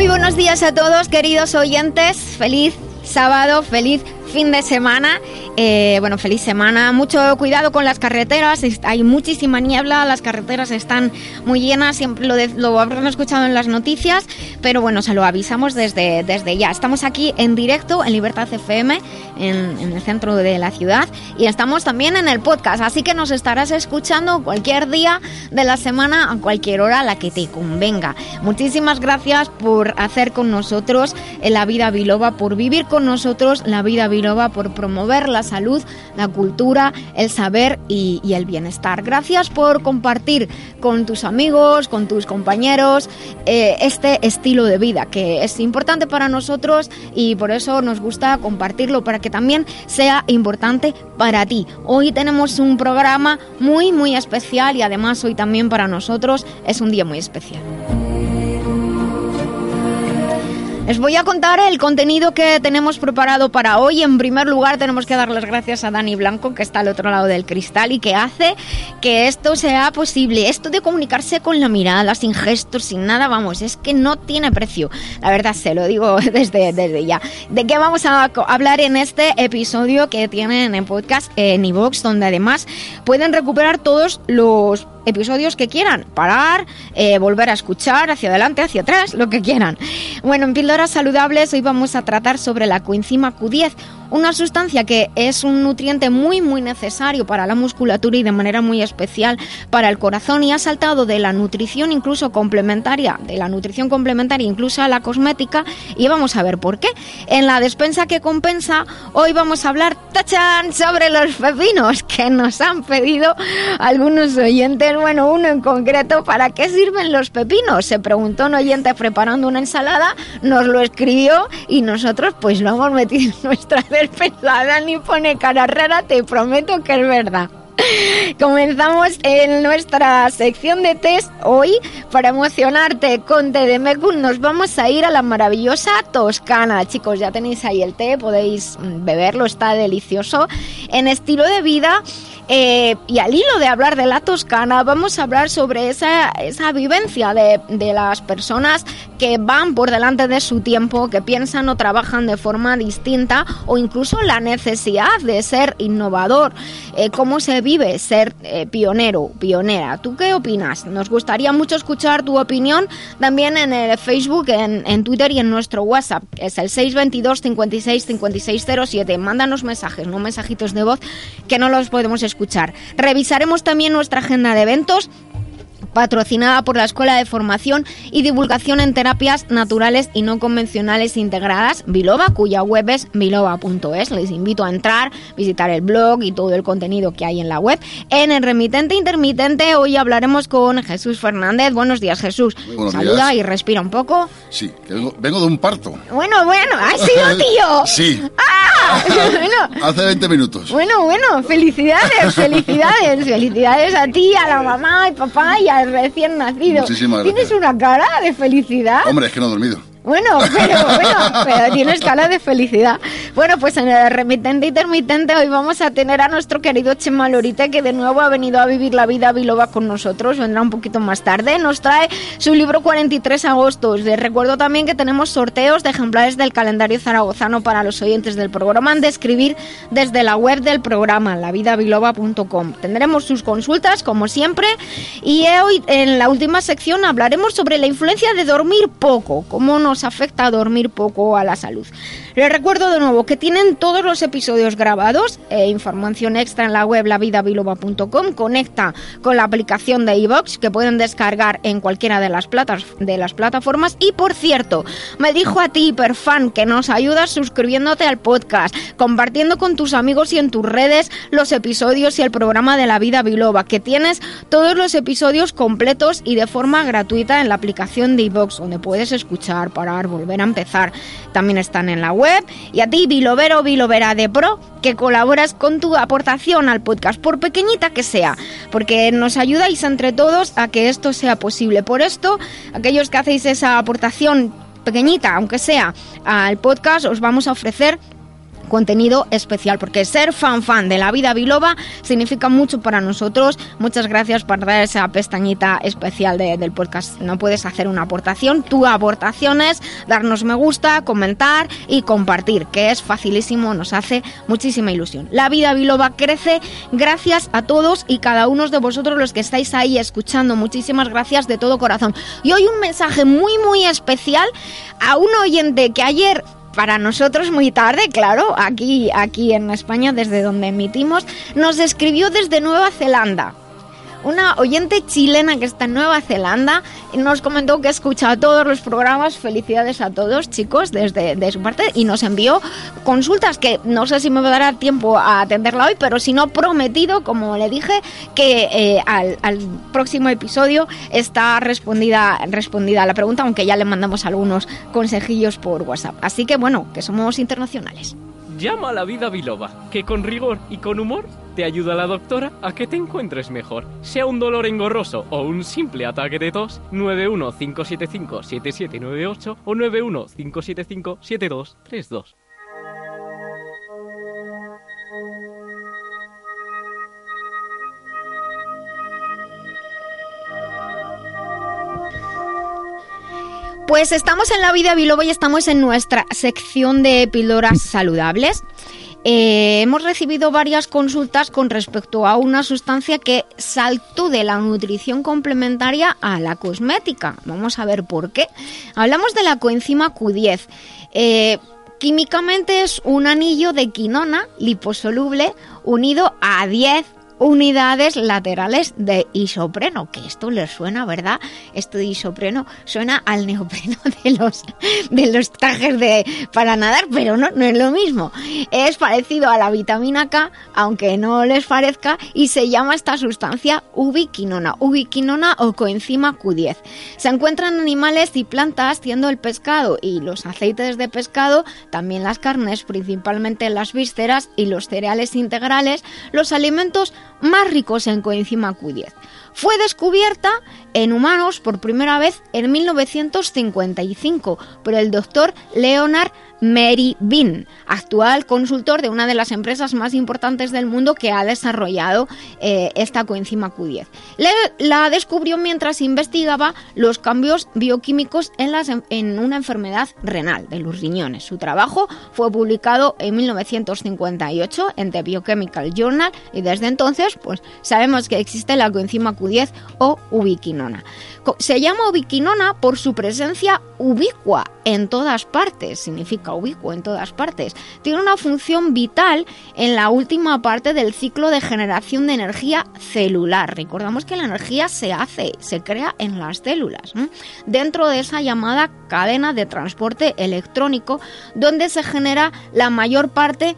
Muy buenos días a todos, queridos oyentes. Feliz sábado, feliz fin de semana. Eh, bueno, feliz semana. Mucho cuidado con las carreteras. Hay muchísima niebla. Las carreteras están muy llenas. Siempre lo, lo habrán escuchado en las noticias. Pero bueno, se lo avisamos desde, desde ya. Estamos aquí en directo en Libertad FM, en, en el centro de la ciudad. Y estamos también en el podcast. Así que nos estarás escuchando cualquier día de la semana, a cualquier hora, a la que te convenga. Muchísimas gracias por hacer con nosotros la vida biloba, por vivir con nosotros la vida biloba por promover la salud, la cultura, el saber y, el bienestar. Gracias por compartir con tus amigos, con tus compañeros, eh, este estilo de vida que es importante para nosotros y por eso nos gusta compartirlo para que también sea importante para ti. Hoy tenemos un programa muy, muy especial y además hoy también para nosotros es un día muy especial. Les voy a contar el contenido que tenemos preparado para hoy. En primer lugar, tenemos que dar las gracias a Dani Blanco, que está al otro lado del cristal y que hace que esto sea posible. Esto de comunicarse con la mirada, sin gestos, sin nada, vamos, es que no tiene precio. La verdad, se lo digo desde, ya. ¿De qué vamos a hablar en este episodio que tienen en podcast en iVoox, donde además pueden recuperar todos los episodios que quieran, parar, eh, volver a escuchar, hacia adelante, hacia atrás, lo que quieran. Bueno, en Píldoras Saludables hoy vamos a tratar sobre la coenzima Q10, una sustancia que es un nutriente muy muy necesario para la musculatura y de manera muy especial para el corazón y ha saltado de la nutrición incluso complementaria, de la nutrición complementaria incluso a la cosmética y vamos a ver por qué. En la despensa que compensa, hoy vamos a hablar tachan sobre los pepinos que nos han pedido algunos oyentes, bueno, uno en concreto, ¿para qué sirven los pepinos? Se preguntó un oyente preparando una ensalada, nos lo escribió y nosotros pues lo hemos metido en nuestra pensada ni pone cara rara, te prometo que es verdad. Comenzamos en nuestra sección de test hoy para emocionarte con té de. Nos vamos a ir a la maravillosa Toscana. Chicos, ya tenéis ahí el té, podéis beberlo, está delicioso. En estilo de vida eh, y al hilo de hablar de la Toscana, vamos a hablar sobre esa, esa vivencia de, de, las personas que van por delante de su tiempo, que piensan o trabajan de forma distinta o incluso la necesidad de ser innovador. Eh, ¿Cómo se vive ser eh, pionero, pionera? ¿Tú qué opinas? Nos gustaría mucho escuchar tu opinión también en el Facebook, en, en Twitter y en nuestro WhatsApp. Es el 622 56 5607. Mándanos mensajes, no mensajitos de voz, que no los podemos escuchar Revisaremos también nuestra agenda de eventos patrocinada por la Escuela de Formación y Divulgación en Terapias Naturales y No Convencionales Integradas, Biloba, cuya web es biloba.es. Les invito a entrar, visitar el blog y todo el contenido que hay en la web. En el remitente intermitente hoy hablaremos con Jesús Fernández. Buenos días, Jesús. Saluda y respira un poco. Sí, vengo, de un parto. Bueno, bueno, ha sido tío. sí. ¡Ah! bueno. Hace 20 minutos. Bueno, bueno, felicidades, felicidades, felicidades a ti, a la mamá y papá y a recién nacido. Tienes una cara de felicidad. Hombre, es que no he dormido. Bueno, pero, bueno, pero tiene escala de felicidad. Bueno, pues en el remitente intermitente hoy vamos a tener a nuestro querido Chema Lorite, que de nuevo ha venido a vivir la vida biloba con nosotros. Vendrá un poquito más tarde. Nos trae su libro 43 agostos. Les recuerdo también que tenemos sorteos de ejemplares del calendario zaragozano para los oyentes del programa. Han de escribir desde la web del programa, lavidabiloba.com. Tendremos sus consultas, como siempre. Y hoy, en la última sección, hablaremos sobre la influencia de dormir poco. ¿Cómo no nos afecta a dormir poco a la salud. Les recuerdo de nuevo que tienen todos los episodios grabados, e información extra en la web lavidabiloba.com, conecta con la aplicación de iVox que pueden descargar en cualquiera de las, platas, de las plataformas y por cierto, me dijo a ti hiperfan que nos ayudas suscribiéndote al podcast, compartiendo con tus amigos y en tus redes los episodios y el programa de la vida biloba, que tienes todos los episodios completos y de forma gratuita en la aplicación de iVox, donde puedes escuchar, parar, volver a empezar. También están en la web. Y a ti, Bilovero, Bilovera de Pro, que colaboras con tu aportación al podcast, por pequeñita que sea, porque nos ayudáis entre todos a que esto sea posible. Por esto, aquellos que hacéis esa aportación pequeñita, aunque sea, al podcast, os vamos a ofrecer contenido especial, porque ser fan fan de la vida biloba significa mucho para nosotros. Muchas gracias por dar esa pestañita especial del podcast. No puedes hacer una aportación, tu aportación es darnos me gusta, comentar y compartir, que es facilísimo, nos hace muchísima ilusión. La vida biloba crece gracias a todos y cada uno de vosotros los que estáis ahí escuchando. Muchísimas gracias de todo corazón. Y hoy un mensaje muy muy especial a un oyente que ayer para nosotros muy tarde, claro, aquí, aquí en España, desde donde emitimos, nos escribió desde Nueva Zelanda una oyente chilena que está en Nueva Zelanda nos comentó que ha escuchado todos los programas. Felicidades a todos, chicos, desde de su parte. Y nos envió consultas que no sé si me dará tiempo a atenderla hoy, pero si no, prometido, como le dije, que eh, al, próximo episodio está respondida, respondida la pregunta, aunque ya le mandamos algunos consejillos por WhatsApp. Así que bueno, que somos internacionales. Llama a la vida biloba, que con rigor y con humor te ayuda la doctora a que te encuentres mejor. Sea un dolor engorroso o un simple ataque de tos, 915757798 o 915757232. Pues estamos en la vida biloba y estamos en nuestra sección de píldoras saludables. Eh, hemos recibido varias consultas con respecto a una sustancia que saltó de la nutrición complementaria a la cosmética. Vamos a ver por qué. Hablamos de la coenzima Q10. Eh, químicamente es un anillo de quinona liposoluble unido a 10 unidades laterales de isopreno, que esto les suena, ¿verdad? Esto de isopreno suena al neopreno de los, de los trajes de, para nadar, pero no, no es lo mismo. Es parecido a la vitamina K, aunque no les parezca, y se llama esta sustancia ubiquinona, ubiquinona o coenzima Q10. Se encuentran en animales y plantas, siendo el pescado y los aceites de pescado, también las carnes, principalmente las vísceras y los cereales integrales, los alimentos más ricos en coenzima Q10. Fue descubierta en humanos por primera vez en 1955 por el doctor Leonard Mary Bean, actual consultor de una de las empresas más importantes del mundo que ha desarrollado eh, esta coenzima Q10. la descubrió mientras investigaba los cambios bioquímicos en, en una enfermedad renal de los riñones. Su trabajo fue publicado en 1958 en The Biochemical Journal y desde entonces pues, sabemos que existe la coenzima Q10 o ubiquinona. Se llama ubiquinona por su presencia ubicua en todas partes, significa ubicuo en todas partes. Tiene una función vital en la última parte del ciclo de generación de energía celular. Recordamos que la energía se hace, se crea en las células, dentro de esa llamada cadena de transporte electrónico, donde se genera la mayor parte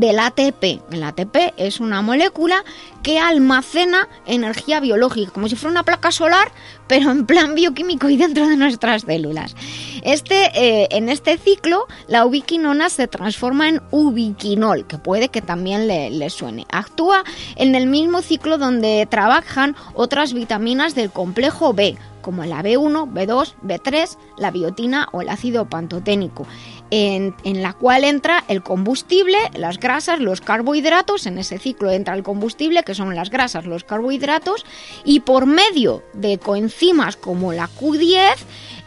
del ATP. El ATP es una molécula que almacena energía biológica, como si fuera una placa solar, pero en plan bioquímico y dentro de nuestras células. Este, eh, en este ciclo, la ubiquinona se transforma en ubiquinol, que puede que también le, le suene. Actúa en el mismo ciclo donde trabajan otras vitaminas del complejo B, como la B1, B2, B3, la biotina o el ácido pantoténico en, la cual entra el combustible, las grasas, los carbohidratos, en ese ciclo entra el combustible, que son las grasas, los carbohidratos, y por medio de coenzimas como la Q10,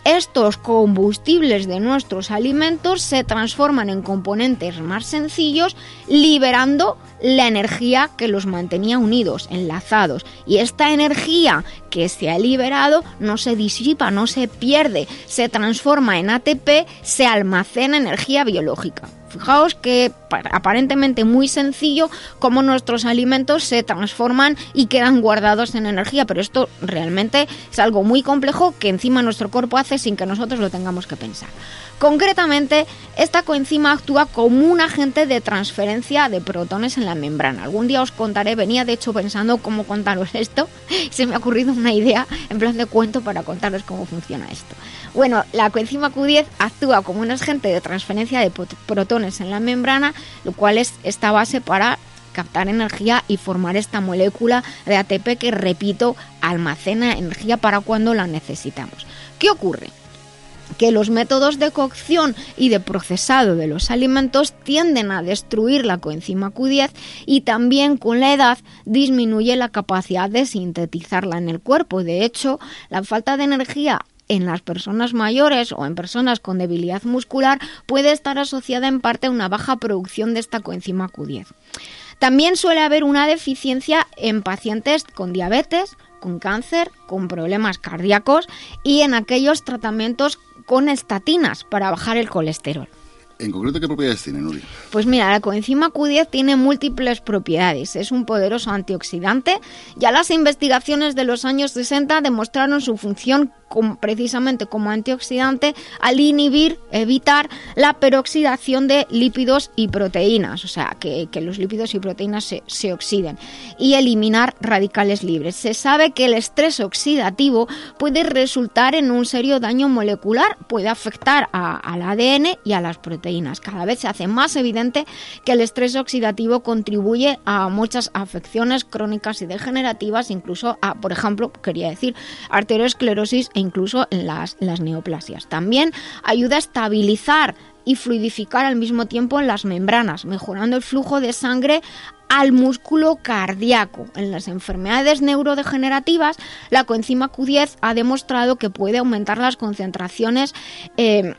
estos combustibles de nuestros alimentos se transforman en componentes más sencillos, liberando la energía que los mantenía unidos, enlazados. Y esta energía que se ha liberado no se disipa, no se pierde, se transforma en ATP, se almacena energía biológica. Fijaos que aparentemente muy sencillo cómo nuestros alimentos se transforman y quedan guardados en energía, pero esto realmente es algo muy complejo que encima nuestro cuerpo hace sin que nosotros lo tengamos que pensar. Concretamente, esta coenzima actúa como un agente de transferencia de protones en la membrana. Algún día os contaré, venía de hecho pensando cómo contaros esto, se me ha ocurrido una idea en plan de cuento para contaros cómo funciona esto. Bueno, la coenzima Q10 actúa como un agente de transferencia de protones en la membrana, lo cual es esta base para captar energía y formar esta molécula de ATP que, repito, almacena energía para cuando la necesitamos. ¿Qué ocurre? Que los métodos de cocción y de procesado de los alimentos tienden a destruir la coenzima Q10 y también con la edad disminuye la capacidad de sintetizarla en el cuerpo. De hecho, la falta de energía en las personas mayores o en personas con debilidad muscular puede estar asociada en parte a una baja producción de esta coenzima Q10. También suele haber una deficiencia en pacientes con diabetes, con cáncer, con problemas cardíacos y en aquellos tratamientos con estatinas para bajar el colesterol. ¿En concreto qué propiedades tiene, Nuria? Pues mira, la coenzima Q10 tiene múltiples propiedades. Es un poderoso antioxidante. Ya las investigaciones de los años 60 demostraron su función precisamente como antioxidante al inhibir, evitar la peroxidación de lípidos y proteínas, o sea, que, los lípidos y proteínas se, oxiden, y eliminar radicales libres. Se sabe que el estrés oxidativo puede resultar en un serio daño molecular, puede afectar al ADN y a las proteínas. Cada vez se hace más evidente que el estrés oxidativo contribuye a muchas afecciones crónicas y degenerativas, incluso a, por ejemplo, quería decir, arteriosclerosis e incluso en las, las neoplasias. También ayuda a estabilizar y fluidificar al mismo tiempo en las membranas, mejorando el flujo de sangre al músculo cardíaco. En las enfermedades neurodegenerativas, la coenzima Q10 ha demostrado que puede aumentar las concentraciones eh,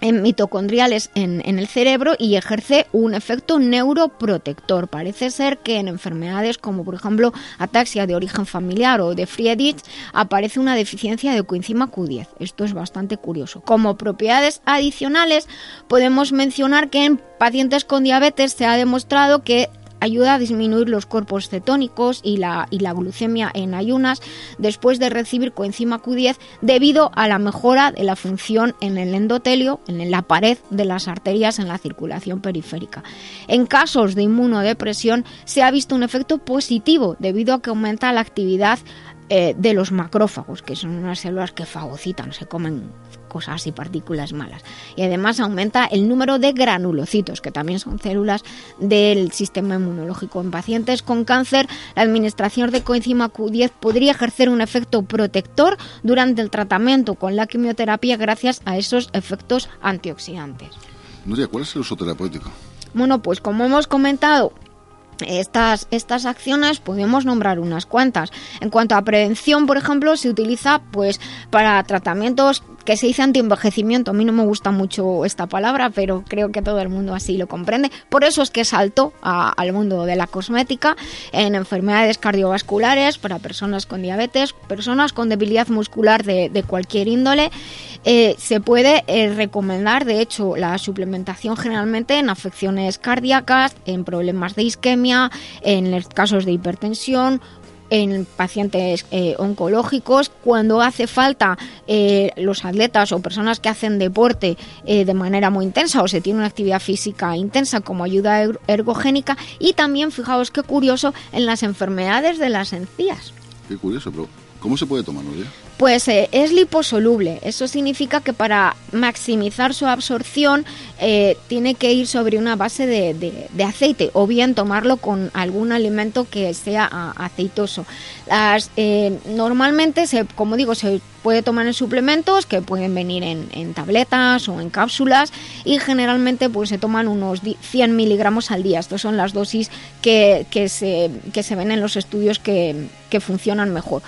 en mitocondriales en, el cerebro y ejerce un efecto neuroprotector. Parece ser que en enfermedades como por ejemplo ataxia de origen familiar o de Friedrich aparece una deficiencia de coenzima Q10. Esto es bastante curioso. Como propiedades adicionales podemos mencionar que en pacientes con diabetes se ha demostrado que ayuda a disminuir los cuerpos cetónicos y la, y la glucemia en ayunas después de recibir coenzima Q10 debido a la mejora de la función en el endotelio, en la pared de las arterias en la circulación periférica. En casos de inmunodepresión se ha visto un efecto positivo debido a que aumenta la actividad eh, de los macrófagos, que son unas células que fagocitan, se comen cosas y partículas malas. Y además aumenta el número de granulocitos, que también son células del sistema inmunológico. En pacientes con cáncer, la administración de coenzima Q10 podría ejercer un efecto protector durante el tratamiento con la quimioterapia gracias a esos efectos antioxidantes. Nuria, ¿cuál es el uso terapéutico? Bueno, pues como hemos comentado, estas, estas acciones podemos nombrar unas cuantas. En cuanto a prevención, por ejemplo, se utiliza pues para tratamientos que se dice antienvejecimiento. A mí no me gusta mucho esta palabra, pero creo que todo el mundo así lo comprende. Por eso es que salto al mundo de la cosmética en enfermedades cardiovasculares para personas con diabetes, personas con debilidad muscular de, cualquier índole. Eh, se puede eh, recomendar, de hecho, la suplementación generalmente en afecciones cardíacas, en problemas de isquemia, en casos de hipertensión en pacientes eh, oncológicos, cuando hace falta eh, los atletas o personas que hacen deporte eh, de manera muy intensa o se tiene una actividad física intensa como ayuda er-, ergogénica y también, fijaos qué curioso, en las enfermedades de las encías. Qué curioso, pero ¿cómo se puede tomar, Nuria? Pues eh, es liposoluble. Eso significa que para maximizar su absorción eh, tiene que ir sobre una base de, aceite o bien tomarlo con algún alimento que sea aceitoso. Las, eh, normalmente, se, como digo, se puede tomar en suplementos que pueden venir en, tabletas o en cápsulas y generalmente pues se toman unos 100 miligramos al día. Estas son las dosis que, se, que se ven en los estudios que, que funcionan mejor.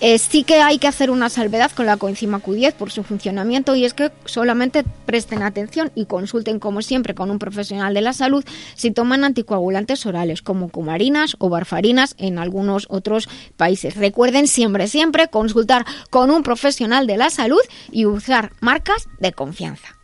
Eh, sí que hay que hacer una salvedad con la coenzima Q10 por su funcionamiento y es que solamente presten atención y consulten como siempre con un profesional de la salud si toman anticoagulantes orales como cumarinas o barfarinas en algunos otros países. Recuerden siempre, siempre consultar con un profesional de la salud y usar marcas de confianza.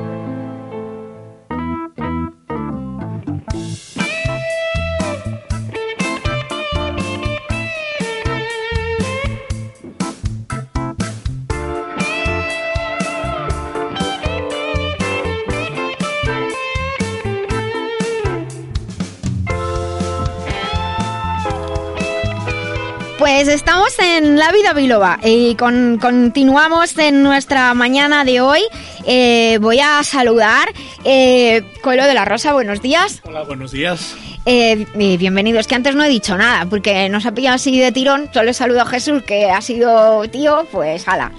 Pues estamos en La Vida Biloba y con- continuamos en nuestra mañana de hoy. Eh, voy a saludar eh, Coelho de la Rosa, buenos días. Hola, buenos días. Eh, bienvenidos, que antes no he dicho nada, porque nos ha pillado así de tirón. Solo saludo a Jesús, que ha sido tío, pues hala.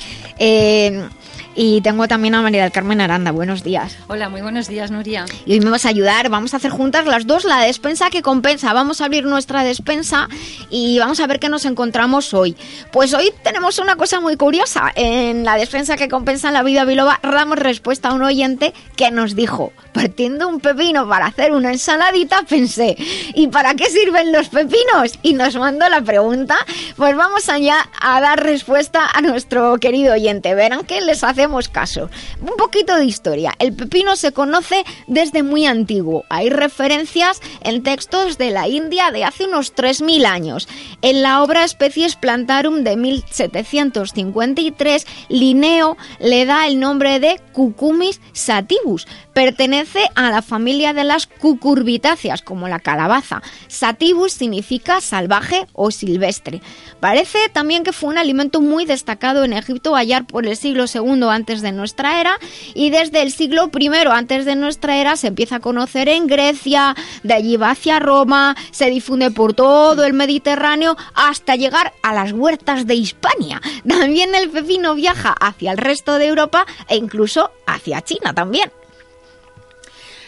Y tengo también a María del Carmen Aranda, buenos días. Hola, muy buenos días, Nuria. Y hoy me vas a ayudar, vamos a hacer juntas las dos la despensa que compensa. Vamos a abrir nuestra despensa y vamos a ver qué nos encontramos hoy. Pues hoy tenemos una cosa muy curiosa. En la despensa que compensa en la vida biloba damos respuesta a un oyente que nos dijo, partiendo un pepino para hacer una ensaladita, pensé, ¿y para qué sirven los pepinos? Y nos mandó la pregunta, pues vamos allá a dar respuesta a nuestro querido oyente. Verán que les hacemos caso. Un poquito de historia. El pepino se conoce desde muy antiguo. Hay referencias en textos de la India de hace unos 3.000 años. En la obra Especies Plantarum de 1753, Linneo le da el nombre de Cucumis sativus. Pertenece a la familia de las cucurbitáceas, como la calabaza. Sativus significa salvaje o silvestre. Parece también que fue un alimento muy destacado en Egipto allá por el siglo II antes de nuestra era y desde el siglo I antes de nuestra era se empieza a conocer en Grecia, de allí va hacia Roma, se difunde por todo el Mediterráneo hasta llegar a las huertas de Hispania. También el pepino viaja hacia el resto de Europa e incluso hacia China también.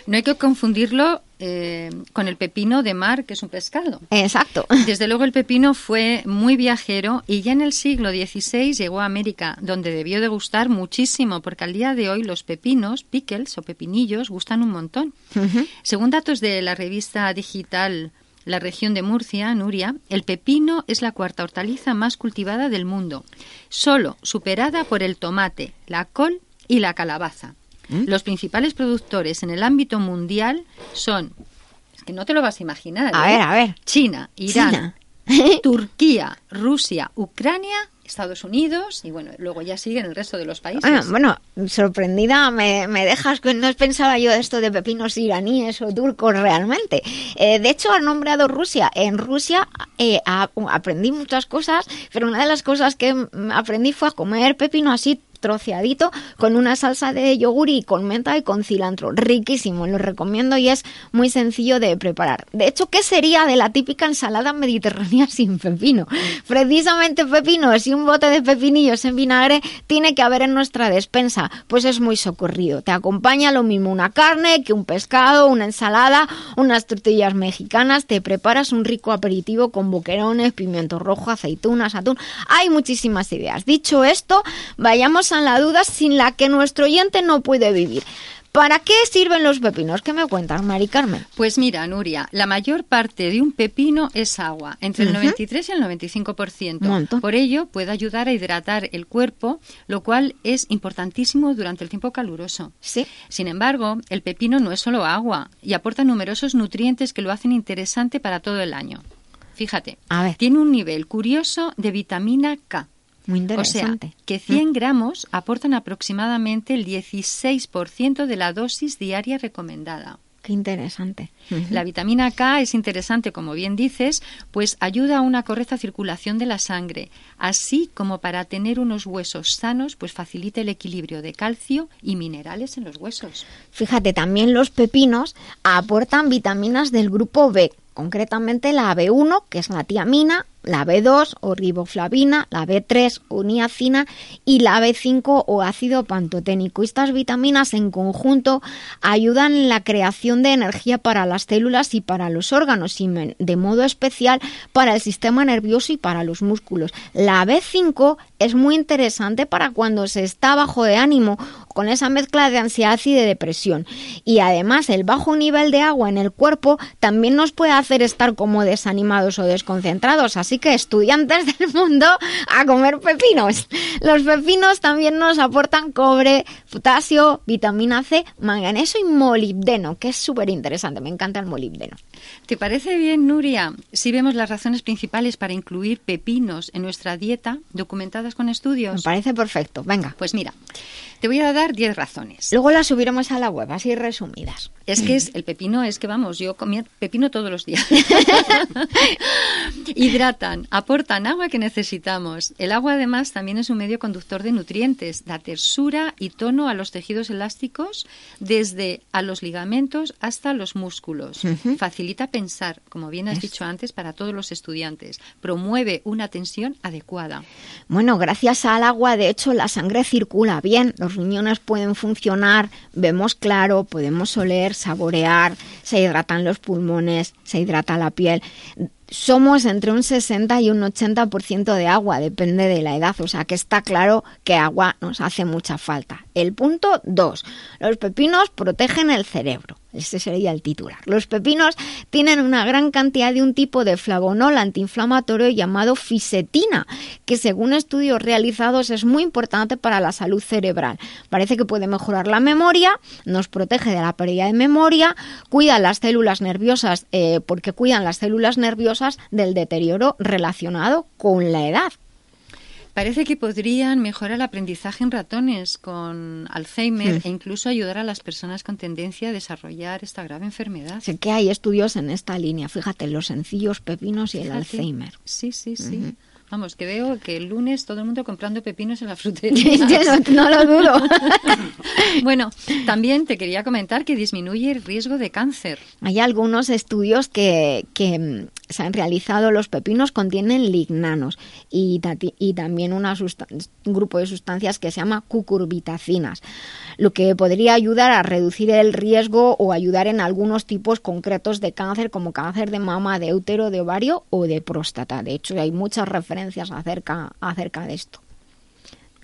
No hay que confundirlo eh, con el pepino de mar, que es un pescado. Exacto. Desde luego el pepino fue muy viajero y ya en el siglo XVI llegó a América, donde debió de gustar muchísimo, porque al día de hoy los pepinos, pickles o pepinillos, gustan un montón. Según datos de la revista digital La región de Murcia, Nuria, el pepino es la cuarta hortaliza más cultivada del mundo, solo superada por el tomate, la col y la calabaza. Los principales productores en el ámbito mundial son, es que no te lo vas a imaginar, A ¿eh? ver, a ver. China, Irán, China. Turquía, Rusia, Ucrania, Estados Unidos y bueno, luego ya siguen el resto de los países. Ah, bueno, sorprendida me, me dejas que no pensaba yo esto de pepinos iraníes o turcos realmente. Eh, de hecho, ha nombrado Rusia. En Rusia eh, a- aprendí muchas cosas, pero una de las cosas que aprendí fue a comer pepino así troceadito con una salsa de yogur y con menta y con cilantro. Riquísimo, lo recomiendo y es muy sencillo de preparar. De hecho, ¿qué sería de la típica ensalada mediterránea sin pepino? Precisamente pepinos y un bote de pepinillos en vinagre tiene que haber en nuestra despensa, pues es muy socorrido. Te acompaña lo mismo una carne que un pescado, una ensalada, unas tortillas mexicanas, te preparas un rico aperitivo con boquerones, pimiento rojo, aceitunas, atún. Hay muchísimas ideas. Dicho esto, vayamos la duda sin la que nuestro oyente no puede vivir. ¿Para qué sirven los pepinos? ¿Qué me cuentas, Mari Carmen? Pues mira, Nuria, la mayor parte de un pepino es agua, entre el Ujú. 93 y el 95%. Un montón. Por ello, puede ayudar a hidratar el cuerpo, lo cual es importantísimo durante el tiempo caluroso. Sí. Sin embargo, el pepino no es solo agua y aporta numerosos nutrientes que lo hacen interesante para todo el año. Fíjate, A ver. tiene un nivel curioso de vitamina K. Muy O sea, interesante. que 100 gramos aportan aproximadamente el 16% de la dosis diaria recomendada. Qué interesante. La vitamina K es interesante, como bien dices, pues ayuda a una correcta circulación de la sangre, así como para tener unos huesos sanos, pues facilita el equilibrio de calcio y minerales en los huesos. Fíjate, también los pepinos aportan vitaminas del grupo B, concretamente la B1, que es la tiamina, la B2 o riboflavina, la B3 o niacina y la B5 o ácido pantoténico. Estas vitaminas en conjunto ayudan en la creación de energía para las células y para los órganos y de modo especial para el sistema nervioso y para los músculos. La B5 es muy interesante para cuando se está bajo de ánimo con esa mezcla de ansiedad y de depresión. Y además el bajo nivel de agua en el cuerpo también nos puede hacer estar como desanimados o desconcentrados. Así que estudiantes del mundo a comer pepinos. Los pepinos también nos aportan cobre, potasio, vitamina C, manganeso y molibdeno, que es súper interesante. Me encanta el molibdeno. ¿Te parece bien, Nuria, si vemos las razones principales para incluir pepinos en nuestra dieta, documentadas con estudios? Me parece perfecto. Venga. Pues mira, te voy a dar 10 razones. Luego las subiremos a la web, así resumidas. Es que es, el pepino es que, vamos, yo comía pepino todos los días. Hidratan, aportan agua que necesitamos. El agua, además, también es un medio conductor de nutrientes, da tersura y tono a los tejidos elásticos, desde a los ligamentos hasta los músculos. Facilita pensar, como bien has dicho antes, para todos los estudiantes. Promueve una tensión adecuada. Bueno, gracias al agua, de hecho, la sangre circula bien, los riñones pueden funcionar, vemos claro, podemos oler, saborear, se hidratan los pulmones, se hidrata la piel. Somos entre un 60 y un 80% de agua, depende de la edad, o sea que está claro que agua nos hace mucha falta. El punto 2. Los pepinos protegen el cerebro. Ese sería el titular. Los pepinos tienen una gran cantidad de un tipo de flavonol antiinflamatorio llamado fisetina, que según estudios realizados es muy importante para la salud cerebral. Parece que puede mejorar la memoria, nos protege de la pérdida de memoria, cuida las células nerviosas, eh, porque cuidan las células nerviosas del deterioro relacionado con la edad. Parece que podrían mejorar el aprendizaje en ratones con Alzheimer e incluso ayudar a las personas con tendencia a desarrollar esta grave enfermedad. Sé que hay estudios en esta línea, fíjate, los sencillos pepinos y el Alzheimer. Sí, sí, sí. Vamos, que veo que el lunes todo el mundo comprando pepinos en la frutería. no, lo dudo. bueno, también te quería comentar que disminuye el riesgo de cáncer. Hay algunos estudios que, que se han realizado, los pepinos contienen lignanos y, y también un grupo de sustancias que se llama cucurbitacinas, lo que podría ayudar a reducir el riesgo o ayudar en algunos tipos concretos de cáncer, como cáncer de mama, de útero, de ovario o de próstata. De hecho, hay muchas referencias acerca, acerca de esto.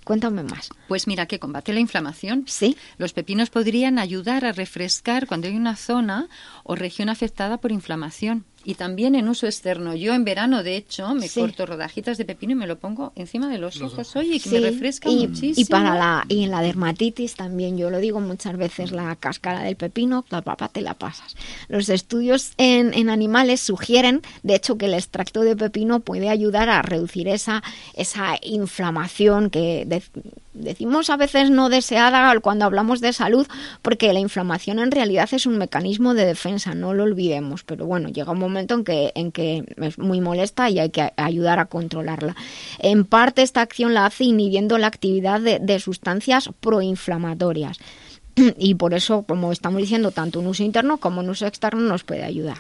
Cuéntame más. Pues mira, que combate la inflamación. Sí. Los pepinos podrían ayudar a refrescar cuando hay una zona o región afectada por inflamación y también en uso externo. Yo en verano, de hecho, me corto rodajitas de pepino y me lo pongo encima de los ojos, oye, que me refresca muchísimo. Y para la y en la dermatitis también, yo lo digo muchas veces, la cáscara del pepino, la papa te la pasas. Los estudios en, en animales sugieren, de hecho, que el extracto de pepino puede ayudar a reducir esa esa inflamación que decimos a veces no deseada cuando hablamos de salud, porque la inflamación en realidad es un mecanismo de defensa, no lo olvidemos, pero bueno, llega un momento en que, en que es muy molesta y hay que ayudar a controlarla. En parte esta acción la hace inhibiendo la actividad de, de sustancias proinflamatorias y por eso, como estamos diciendo, tanto un uso interno como un uso externo nos puede ayudar.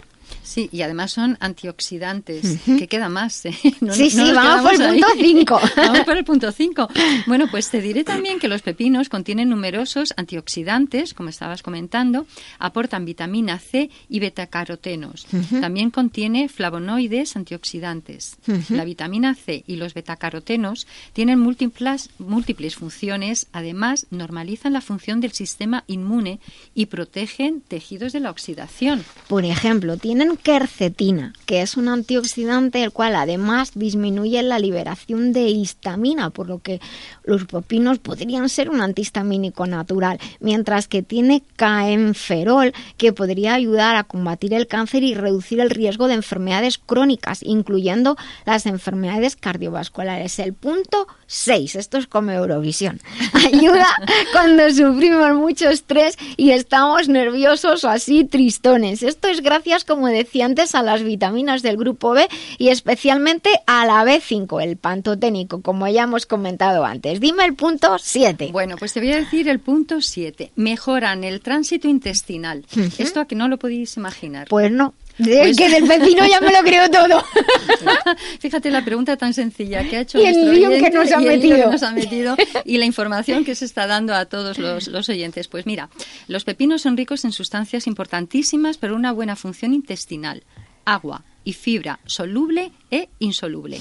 Sí, y además son antioxidantes, que queda más. ¿eh? sí, sí, vamos por el punto 5. vamos por el punto 5. Bueno, pues te diré también que los pepinos contienen numerosos antioxidantes, como estabas comentando, aportan vitamina C y betacarotenos. También contiene flavonoides antioxidantes. La vitamina C y los betacarotenos tienen múltiples, múltiples funciones, además normalizan la función del sistema inmune y protegen tejidos de la oxidación. Por ejemplo, tienen quercetina, que es un antioxidante el cual además disminuye la liberación de histamina, por lo que los pepinos podrían ser un antihistamínico natural, mientras que tiene caenferol, que podría ayudar a combatir el cáncer y reducir el riesgo de enfermedades crónicas, incluyendo las enfermedades cardiovasculares. El punto 6, esto es como Eurovisión, ayuda cuando sufrimos mucho estrés y estamos nerviosos o así tristones. Esto es gracias, como decía a las vitaminas del grupo B y especialmente a la B5, el pantoténico, como ya hemos comentado antes. Dime el punto 7. Bueno, pues te voy a decir el punto 7. Mejoran el tránsito intestinal. ¿Esto a que no lo podéis imaginar? Pues no. Pues- Que del pepino ya me lo creo todo. Fíjate la pregunta tan sencilla que ha hecho Y el nuestro que nos ha y el lío que metido. nos ha metido y la información que se está dando a todos los, los oyentes. Pues mira, los pepinos son ricos en sustancias importantísimas para una buena función intestinal, agua y fibra soluble e insoluble.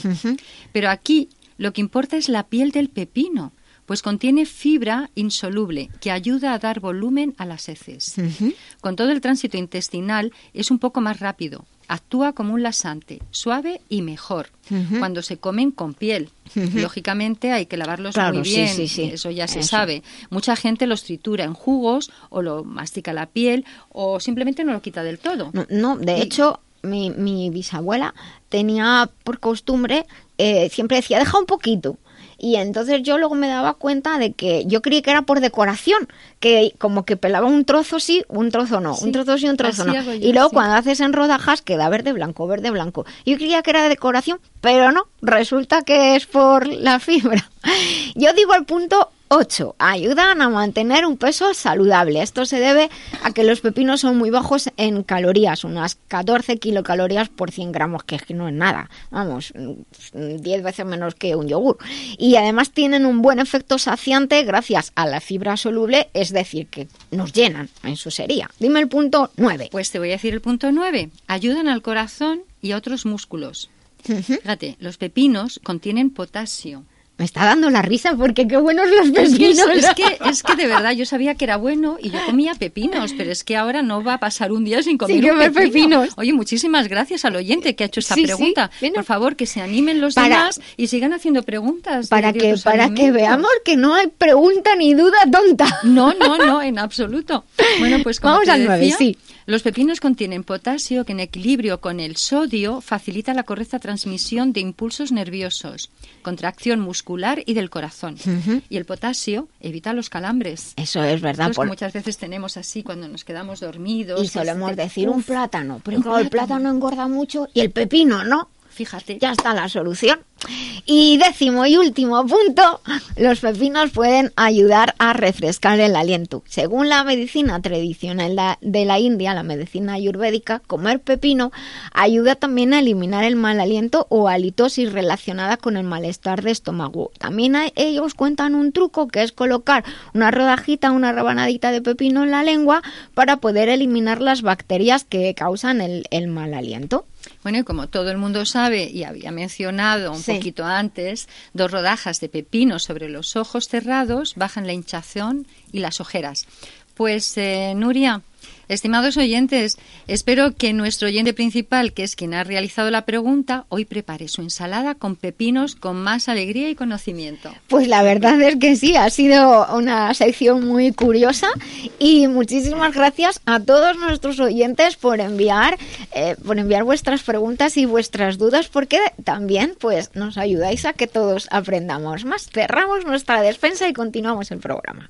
Pero aquí lo que importa es la piel del pepino, pues contiene fibra insoluble que ayuda a dar volumen a las heces. Con todo el tránsito intestinal es un poco más rápido. Actúa como un lasante, suave y mejor, cuando se comen con piel. Lógicamente hay que lavarlos Claro, muy sí, bien, sí, sí. eso ya se Eso. sabe. Mucha gente los tritura en jugos o lo mastica la piel o simplemente no lo quita del todo. No, no, de Y- hecho, mi, mi bisabuela tenía por costumbre, eh, siempre decía, deja un poquito. Y entonces yo luego me daba cuenta de que yo creí que era por decoración, que como que pelaba un trozo sí, un trozo no, Sí, un trozo sí, un trozo no. yo, Y luego sí. cuando haces en rodajas queda verde, blanco, verde, blanco. Yo creía que era de decoración, pero no, resulta que es por la fibra. Yo digo el punto 8. Ayudan a mantener un peso saludable. Esto se debe a que los pepinos son muy bajos en calorías, unas 14 kilocalorías por 100 gramos, que es que no es nada. Vamos, mm, 10 veces menos que un yogur. Y además tienen un buen efecto saciante gracias a la fibra soluble, es decir, que nos llenan en su sería. Dime el punto 9. Pues te voy a decir el punto 9. Ayudan al corazón y a otros músculos. Fíjate, los pepinos contienen potasio. Me está dando la risa porque qué buenos los pepinos. es, que, es que de verdad yo sabía que era bueno y yo comía pepinos, pero es que ahora no va a pasar un día sin comer Sin un pepino. pepinos. Oye, muchísimas gracias al oyente que ha hecho esta Sí, sí, pregunta. bueno. Por favor, que se animen los Para- demás y sigan haciendo preguntas. para que para que veamos que no hay pregunta ni duda tonta. No, no, no, en absoluto. Bueno, pues como Vamos te al decía, sí. Los pepinos contienen potasio que en equilibrio con el sodio facilita la correcta transmisión de impulsos nerviosos, contracción muscular y del corazón. Y el potasio evita los calambres. Eso es verdad. Estos que por- muchas veces tenemos así cuando nos quedamos dormidos. Y solemos este- decir un plátano, pero un claro, el plátano engorda mucho y el pepino no. Fíjate. Ya está la solución. Y décimo y último punto, los pepinos pueden ayudar a refrescar el aliento. Según la medicina tradicional de la India, la medicina ayurvédica, comer pepino ayuda también a eliminar el mal aliento o halitosis relacionada con el malestar de estómago. También ellos cuentan un truco que es colocar una rodajita, una rebanadita de pepino en la lengua para poder eliminar las bacterias que causan el, mal aliento. Bueno, y como todo el mundo sabe y había mencionado Sí. poquito antes, dos rodajas de pepino sobre los ojos cerrados bajan la hinchazón y las ojeras. Pues, eh, Nuria, estimados oyentes, espero que nuestro oyente principal, que es quien ha realizado la pregunta, hoy prepare su ensalada con pepinos con más alegría y conocimiento. Pues la verdad es que sí, ha sido una sección muy curiosa y muchísimas gracias a todos nuestros oyentes por enviar, eh, por enviar vuestras preguntas y vuestras dudas, porque también pues nos ayudáis a que todos aprendamos más. Cerramos nuestra despensa y continuamos el programa.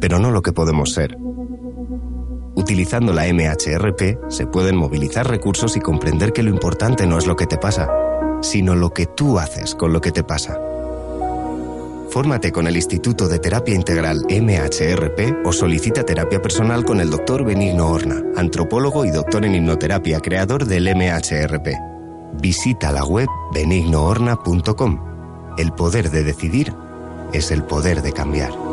pero no lo que podemos ser. Utilizando la MHRP se pueden movilizar recursos y comprender que lo importante no es lo que te pasa, sino lo que tú haces con lo que te pasa. Fórmate con el Instituto de Terapia Integral MHRP o solicita terapia personal con el doctor Benigno Horna, antropólogo y doctor en hipnoterapia, creador del MHRP. Visita la web benignohorna.com. El poder de decidir es el poder de cambiar.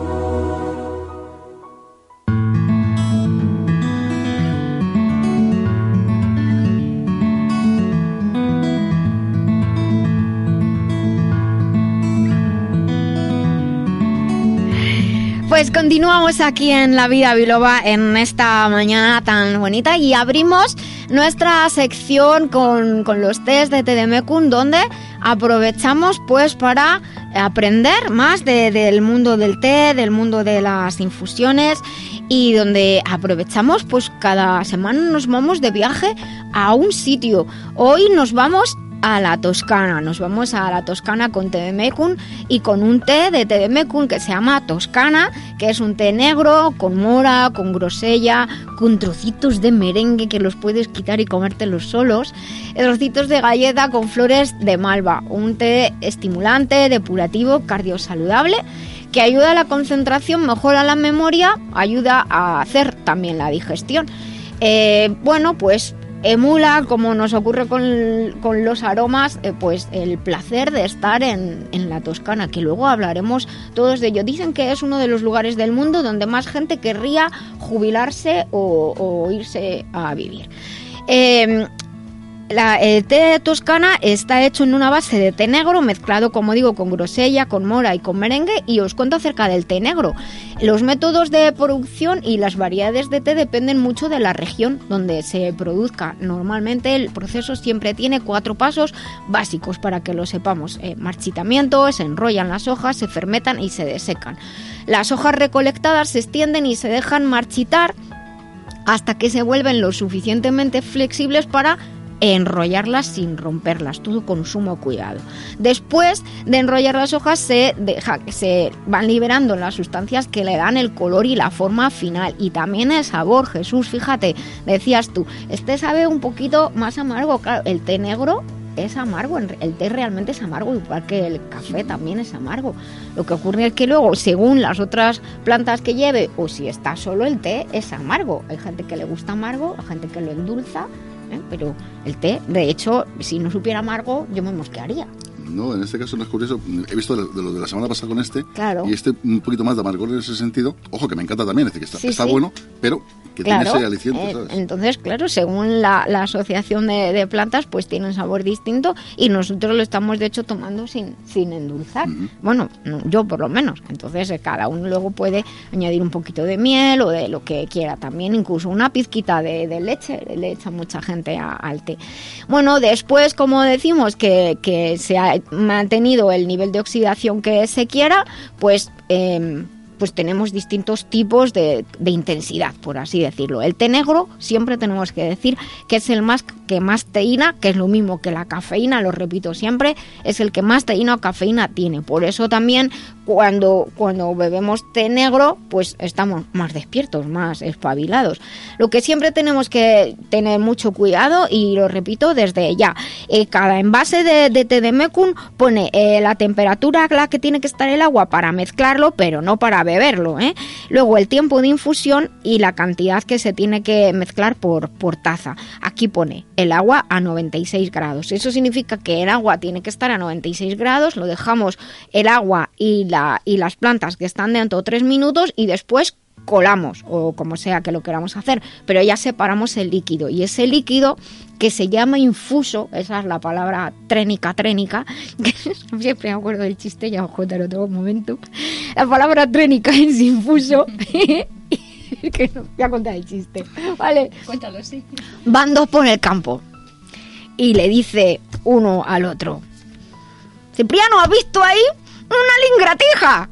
Pues continuamos aquí en La Vida Biloba en esta mañana tan bonita y abrimos nuestra sección con, con los test de TDMecum donde aprovechamos pues para aprender más de- del mundo del té, del mundo de las infusiones y donde aprovechamos pues cada semana nos vamos de viaje a un sitio. Hoy nos vamos a la Toscana, nos vamos a la Toscana con té de y con un té de té de que se llama Toscana, que es un té negro con mora, con grosella, con trocitos de merengue que los puedes quitar y comértelos solos, trocitos de galleta con flores de malva, un té estimulante, depurativo, cardiosaludable que ayuda a la concentración, mejora la memoria, ayuda a hacer también la digestión. Eh, bueno, pues emula, como nos ocurre con, con los aromas, eh, pues el placer de estar en, en la Toscana, que luego hablaremos todos de ello. Dicen que es uno de los lugares del mundo donde más gente querría jubilarse o, irse a vivir. Eh, la, el té de toscana está hecho en una base de té negro mezclado, como digo, con grosella, con mora y con merengue. Y os cuento acerca del té negro. Los métodos de producción y las variedades de té dependen mucho de la región donde se produzca. Normalmente el proceso siempre tiene cuatro pasos básicos para que lo sepamos. Eh, marchitamiento, se enrollan las hojas, se fermentan y se desecan. Las hojas recolectadas se extienden y se dejan marchitar hasta que se vuelven lo suficientemente flexibles para enrollarlas sin romperlas, todo con sumo cuidado. Después de enrollar las hojas se deja que se van liberando las sustancias que le dan el color y la forma final y también el sabor. Jesús, fíjate, decías tú, este sabe un poquito más amargo, claro, el té negro es amargo, el té realmente es amargo, igual que el café también es amargo. Lo que ocurre es que luego, según las otras plantas que lleve, o si está solo el té, es amargo. Hay gente que le gusta amargo, hay gente que lo endulza, ¿eh? pero el té, de hecho, si no supiera amargo, yo me mosquearía. No, en este caso no es curioso. He visto de lo de, lo de la semana pasada con este. Claro. Y este un poquito más de amargor en ese sentido. Ojo, que me encanta también, es decir, que está, Sí, está sí. bueno, pero que Claro, tiene ese aliciente, eh, ¿sabes? entonces, claro, según la, la asociación de, de plantas, pues tiene un sabor distinto y nosotros lo estamos, de hecho, tomando sin, sin endulzar. Bueno, no, yo por lo menos. Entonces, eh, cada uno luego puede añadir un poquito de miel o de lo que quiera. También incluso una pizquita de, de leche, le echa mucha gente a- al té. Bueno, después, como decimos, que, que se ha mantenido el nivel de oxidación que se quiera, pues... em, pues tenemos distintos tipos de, intensidad, por así decirlo. El té negro siempre tenemos que decir que es el más que más teína, que es lo mismo que la cafeína, lo repito siempre, es el que más teína o cafeína tiene. Por eso también cuando, cuando bebemos té negro, pues estamos más despiertos, más espabilados. Lo que siempre tenemos que tener mucho cuidado, y lo repito desde ya, eh, cada envase de, de té de mecum pone eh, la temperatura a la que tiene que estar el agua para mezclarlo, pero no para beberlo. ¿eh? Luego el tiempo de infusión y la cantidad que se tiene que mezclar por, por taza. Aquí pone el agua a 96 grados. Eso significa que el agua tiene que estar a 96 grados, lo dejamos el agua y, la, y las plantas que están dentro tres minutos y después colamos o como sea que lo queramos hacer, pero ya separamos el líquido y ese líquido que se llama infuso, esa es la palabra trénica, trénica, que siempre me acuerdo del chiste, ya lo tengo un momento. La palabra trénica es infuso. que no voy a contar el chiste, ¿vale? Cuéntalo, sí. Van dos por el campo y le dice uno al otro, Cipriano, ¿has visto ahí una lingratija?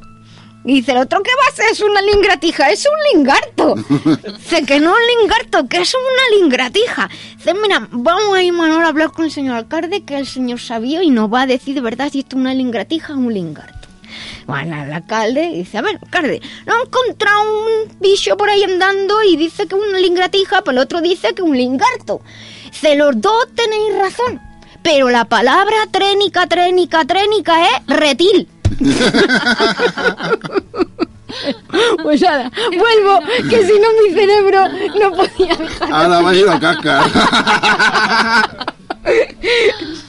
Y dice el otro, ¿qué va a ser? Es una lingratija, es un lingarto. Dice que no es un lingarto, que es una lingratija. Dice, mira, vamos a ir Manuel a hablar con el señor alcalde, que el señor sabía y nos va a decir de verdad si esto es una lingratija o un lingarto. Bueno, el alcalde dice, a ver, alcalde, no he encontrado un bicho por ahí andando y dice que es una lingratija, pero el otro dice que es un lingarto. Dice, los dos tenéis razón, pero la palabra trénica, trénica, trénica es retil. Pues nada, vuelvo, que si no mi cerebro no podía dejar. Ahora va a ir a caca.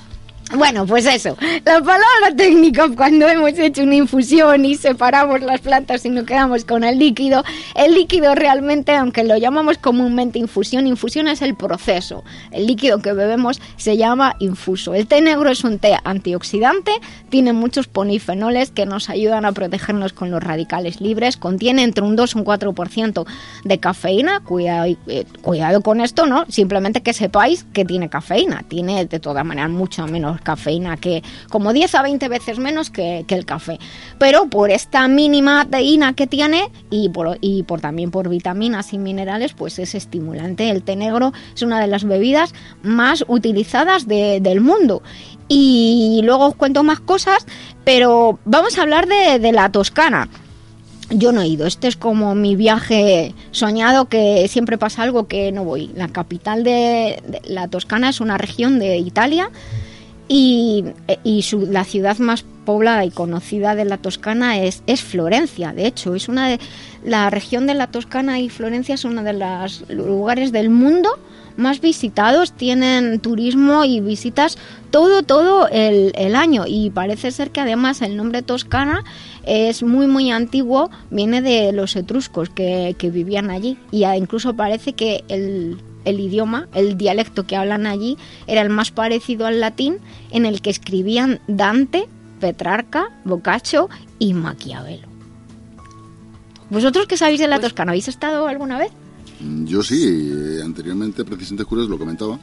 Bueno, pues eso. La palabra técnica cuando hemos hecho una infusión y separamos las plantas y nos quedamos con el líquido, el líquido realmente, aunque lo llamamos comúnmente infusión, infusión es el proceso. El líquido que bebemos se llama infuso. El té negro es un té antioxidante, tiene muchos polifenoles que nos ayudan a protegernos con los radicales libres, contiene entre un 2 y un 4% de cafeína, cuidado, eh, cuidado con esto, ¿no? Simplemente que sepáis que tiene cafeína, tiene de todas maneras mucho menos cafeína que como 10 a 20 veces menos que, que el café. Pero por esta mínima teína que tiene y por, y por también por vitaminas y minerales, pues es estimulante. El té negro es una de las bebidas más utilizadas de- del mundo. Y luego os cuento más cosas, pero vamos a hablar de, de la Toscana. Yo no he ido, este es como mi viaje soñado que siempre pasa algo que no voy. La capital de, de la Toscana es una región de Italia y, su- la ciudad más poblada y conocida de la Toscana es, es Florencia. De hecho, es una de la región de la Toscana y Florencia son uno de los lugares del mundo más visitados, tienen turismo y visitas todo, todo el, año. Y parece ser que además el nombre Toscana es muy, muy antiguo, viene de los etruscos que, que vivían allí. Y incluso parece que el, el idioma, el dialecto que hablan allí, era el más parecido al latín, en el que escribían Dante, Petrarca, Boccaccio y Maquiavelo. ¿Vosotros qué sabéis de la Toscana? ¿Habéis estado alguna vez? Yo sí, eh, anteriormente, precisamente Juras lo comentaba.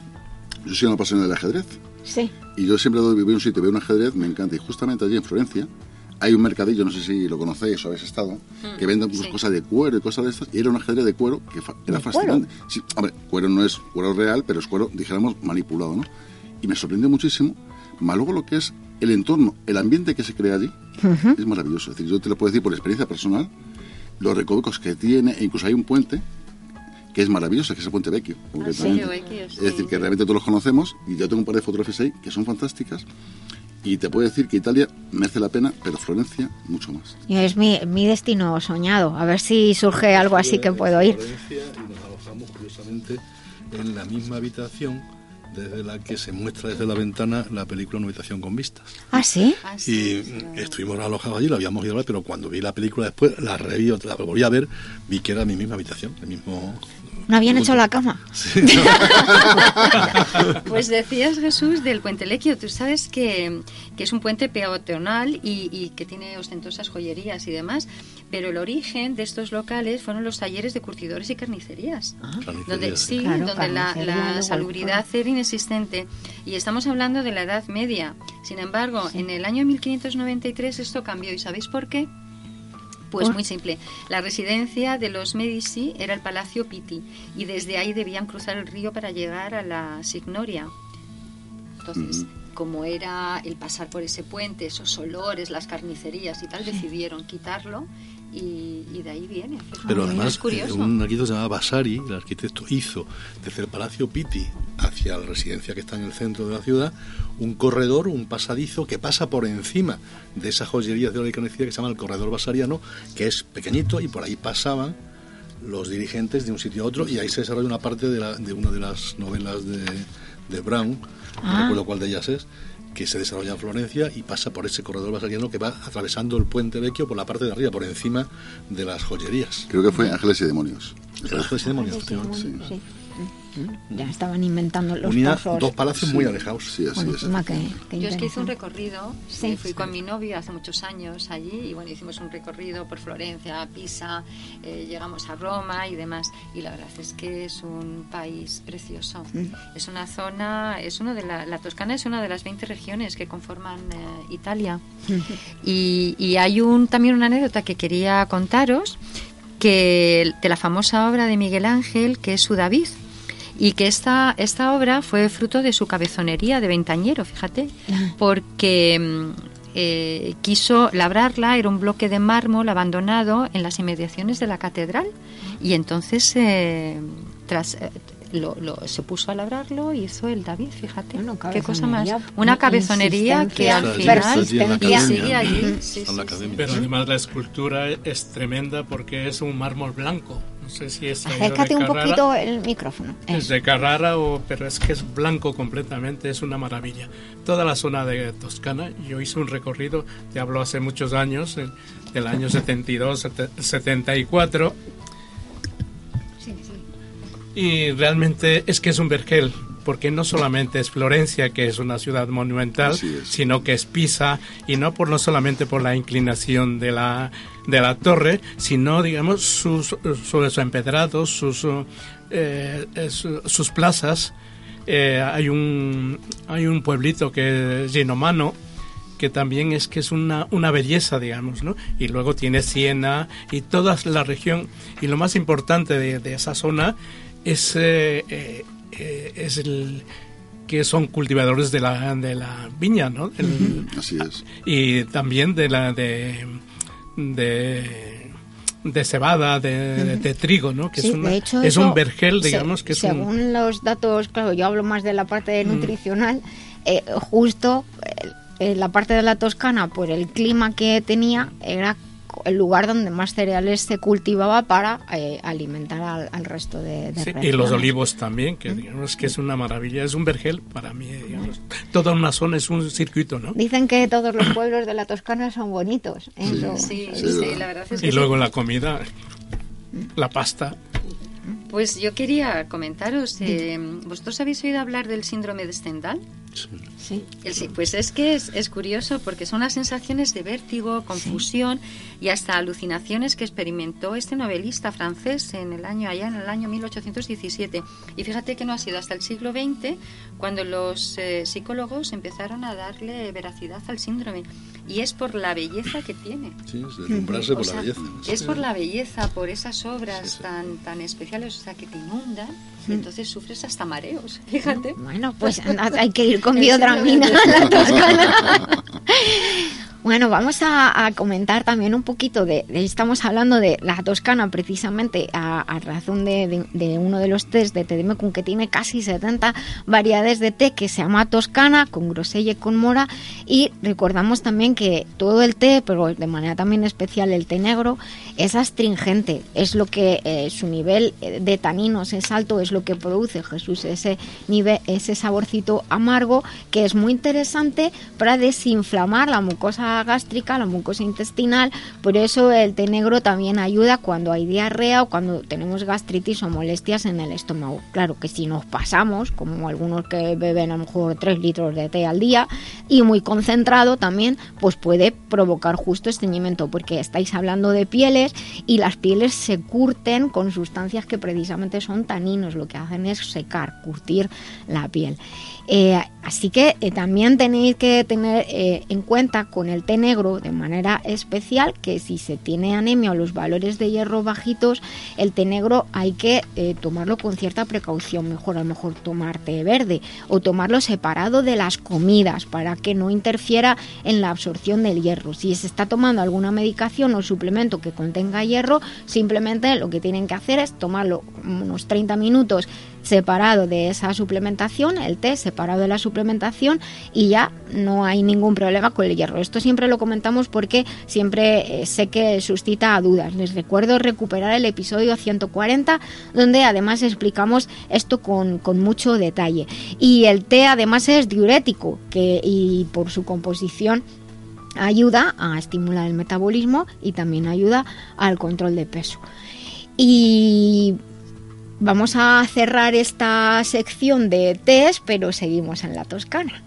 Yo soy una apasionado del ajedrez. Sí. Y yo siempre doy, voy a un sitio, veo un ajedrez, me encanta. Y justamente allí en Florencia hay un mercadillo, no sé si lo conocéis o habéis estado, que venden pues, sí. cosas de cuero y cosas de estas. Y era un ajedrez de cuero que fa- era ¿De fascinante. Sí, hombre, cuero no es cuero real, pero es cuero, dijéramos, manipulado, ¿no? Y me sorprendió muchísimo. Más luego lo que es el entorno, el ambiente que se crea allí, es maravilloso. Es decir, yo te lo puedo decir por experiencia personal, los recovecos que tiene, e incluso hay un puente que es maravilloso, que es el puente Vecchio. Ah, Vecchio, sí. Es decir, que realmente todos los conocemos y yo tengo un par de fotografías ahí que son fantásticas. Y te puedo decir que Italia merece la pena, pero Florencia mucho más. Y Es mi, mi destino soñado. A ver si surge algo así que puedo ir. Florencia y nos alojamos curiosamente en la misma habitación desde la que se muestra desde la ventana la película Una habitación con vistas. ¿Ah, sí? Ah, Y sí, mm, estuvimos alojados allí, lo habíamos ido a ver, pero cuando vi la película después, la reví, la volví a ver, vi que era mi misma habitación, el mismo... ¿No habían hecho la cama? Sí, Pues decías, Jesús, del puente Lequio. Tú sabes que, que es un puente peatonal y, y que tiene ostentosas joyerías y demás, pero el origen de estos locales fueron los talleres de curtidores y carnicerías. Carnicerías, Donde, sí. sí, Claro, donde la, carnicería, la luego salubridad era inexistente. Y estamos hablando de la Edad Media. Sin embargo, en el año 1593 esto cambió. ¿Y sabéis por qué? Pues muy simple. La residencia de los Medici era el Palacio Pitti y desde ahí debían cruzar el río para llegar a la Signoria. Entonces, como era el pasar por ese puente, esos olores, las carnicerías y tal, decidieron quitarlo y, y de ahí viene. Pero además, eh, un arquitecto se llamaba Vasari, el arquitecto hizo desde el Palacio Pitti hacia la residencia que está en el centro de la ciudad, un corredor, un pasadizo que pasa por encima de esa joyería de la que se llama el corredor vasariano, que es pequeñito y por ahí pasaban los dirigentes de un sitio a otro y ahí se desarrolla una parte de, la- de una de las novelas de, de Brown, no Ah. recuerdo cuál de ellas es, que se desarrolla en Florencia y pasa por ese corredor vasariano que va atravesando el puente vecchio por la parte de arriba, por encima de las joyerías. Creo que fue Ángeles y Demonios. Ángeles y Demonios, Sí, Ya estaban inventando los Unía pozos. dos palacios muy alejados. Sí, así Bueno, es. que, que Yo es que hice un recorrido, Sí. eh, fui con mi novio hace muchos años allí y bueno, hicimos un recorrido por Florencia, Pisa, eh, llegamos a Roma y demás y la verdad es que es un país precioso. Mm. Es una zona, es uno de la, la Toscana es una de las 20 regiones que conforman eh, Italia y, y hay un también una anécdota que quería contaros que de la famosa obra de Miguel Ángel que es su David y que esta, esta obra fue fruto de su cabezonería de ventañero, fíjate, porque mm, eh, quiso labrarla, era un bloque de mármol abandonado en las inmediaciones de la catedral y entonces eh, tras eh, lo, lo- se puso a labrarlo y hizo el David, fíjate, Bueno, qué cosa más, cabezonería, una cabezonería que al final sigue allí. Sí, sí, sí. Pero además la escultura es tremenda porque es un mármol blanco. No sé si es Acércate un Carrara. poquito el micrófono. Es de Carrara, o, pero es que es blanco completamente, es una maravilla. Toda la zona de Toscana, yo hice un recorrido, te hablo hace muchos años, el- del año 72, sete- 74, y realmente es que es un vergel, porque no solamente es Florencia, que es una ciudad monumental, sino que es Pisa, y no por no solamente por la inclinación de la, de la torre, sino, digamos, sus, sus empedrados, sus, eh, eh, su- sus plazas. Eh, hay, un, hay un pueblito que es Ginomano, que también es que es una, una belleza, digamos, ¿no? Y luego tiene Siena y toda la región. Y lo más importante de, de esa zona es, eh, es el que son cultivadores de la, de la viña, ¿no? El- Así es. y también de la de de, de cebada, de, de- de trigo, ¿no? Que Sí, es, una- de hecho, es eso, un vergel, se- digamos, que es un... según los datos, claro, yo hablo más de la parte Mm. nutricional, eh, justo eh, en la parte de la Toscana, por el clima que tenía, era el lugar donde más cereales se cultivaba para eh, alimentar al, al resto de, de Sí, y los olivos también, que digamos que es una maravilla, es un vergel para mí, digamos. Toda una zona es un circuito, ¿no? Dicen que todos los pueblos de la Toscana son bonitos. Sí, Sí, la verdad es que Y sí. luego la comida, la pasta. Pues yo quería comentaros, eh, ¿vosotros habéis oído hablar del síndrome de Stendhal? Sí. El sí, pues es que es, es curioso porque son las sensaciones de vértigo, confusión y hasta alucinaciones que experimentó este novelista francés en el año allá en el año 1817. Y fíjate que no ha sido hasta el siglo XX cuando los eh, psicólogos empezaron a darle veracidad al síndrome y es por la belleza que tiene. Sí, es deslumbrarse O por sea, la belleza. Es por la belleza, por esas obras Sí, sí. tan tan especiales, sea, que te inundan y entonces sufres hasta mareos, fíjate. Bueno, pues anda, hay que ir con biodramina a la Toscana. Bueno, vamos a, a comentar también un poquito de, de- estamos hablando de la toscana precisamente a, a razón de, de- de uno de los tés de Tedemecum que tiene casi 70 variedades de té que se llama toscana con grosella y con mora. Y recordamos también que todo el té, pero de manera también especial el té negro, es astringente, es lo que eh, su nivel eh, de taninos es alto, es lo que produce Jesús ese nivel, ese saborcito amargo que es muy interesante para desinflamar la mucosa gástrica, la mucosa intestinal, por eso el té negro también ayuda cuando hay diarrea o cuando tenemos gastritis o molestias en el estómago. Claro que si nos pasamos, como algunos que beben a lo mejor 3 litros de té al día y muy concentrado también, pues puede provocar justo estreñimiento porque estáis hablando de pieles y las pieles se curten con sustancias que precisamente son taninos, lo que hacen es secar, curtir la piel. Eh, así que eh, también tenéis que tener eh, en cuenta con el té negro de manera especial que si se tiene anemia o los valores de hierro bajitos, el té negro hay que tomarlo con cierta precaución. Mejor a lo mejor tomar té verde o tomarlo separado de las comidas para que no interfiera en la absorción del hierro. Si se está tomando alguna medicación o suplemento que contenga hierro, simplemente lo que tienen que hacer es tomarlo unos 30 minutos separado de esa suplementación, el té separado de la suplementación y ya no hay ningún problema con el hierro. Esto siempre lo comentamos porque siempre eh, sé que suscita dudas. Les recuerdo recuperar el episodio 140 donde además explicamos esto con, con mucho detalle. Y el té además es diurético que, y por su composición ayuda a estimular el metabolismo y también ayuda al control de peso. Y Vamos a cerrar esta sección de test, pero seguimos en la Toscana.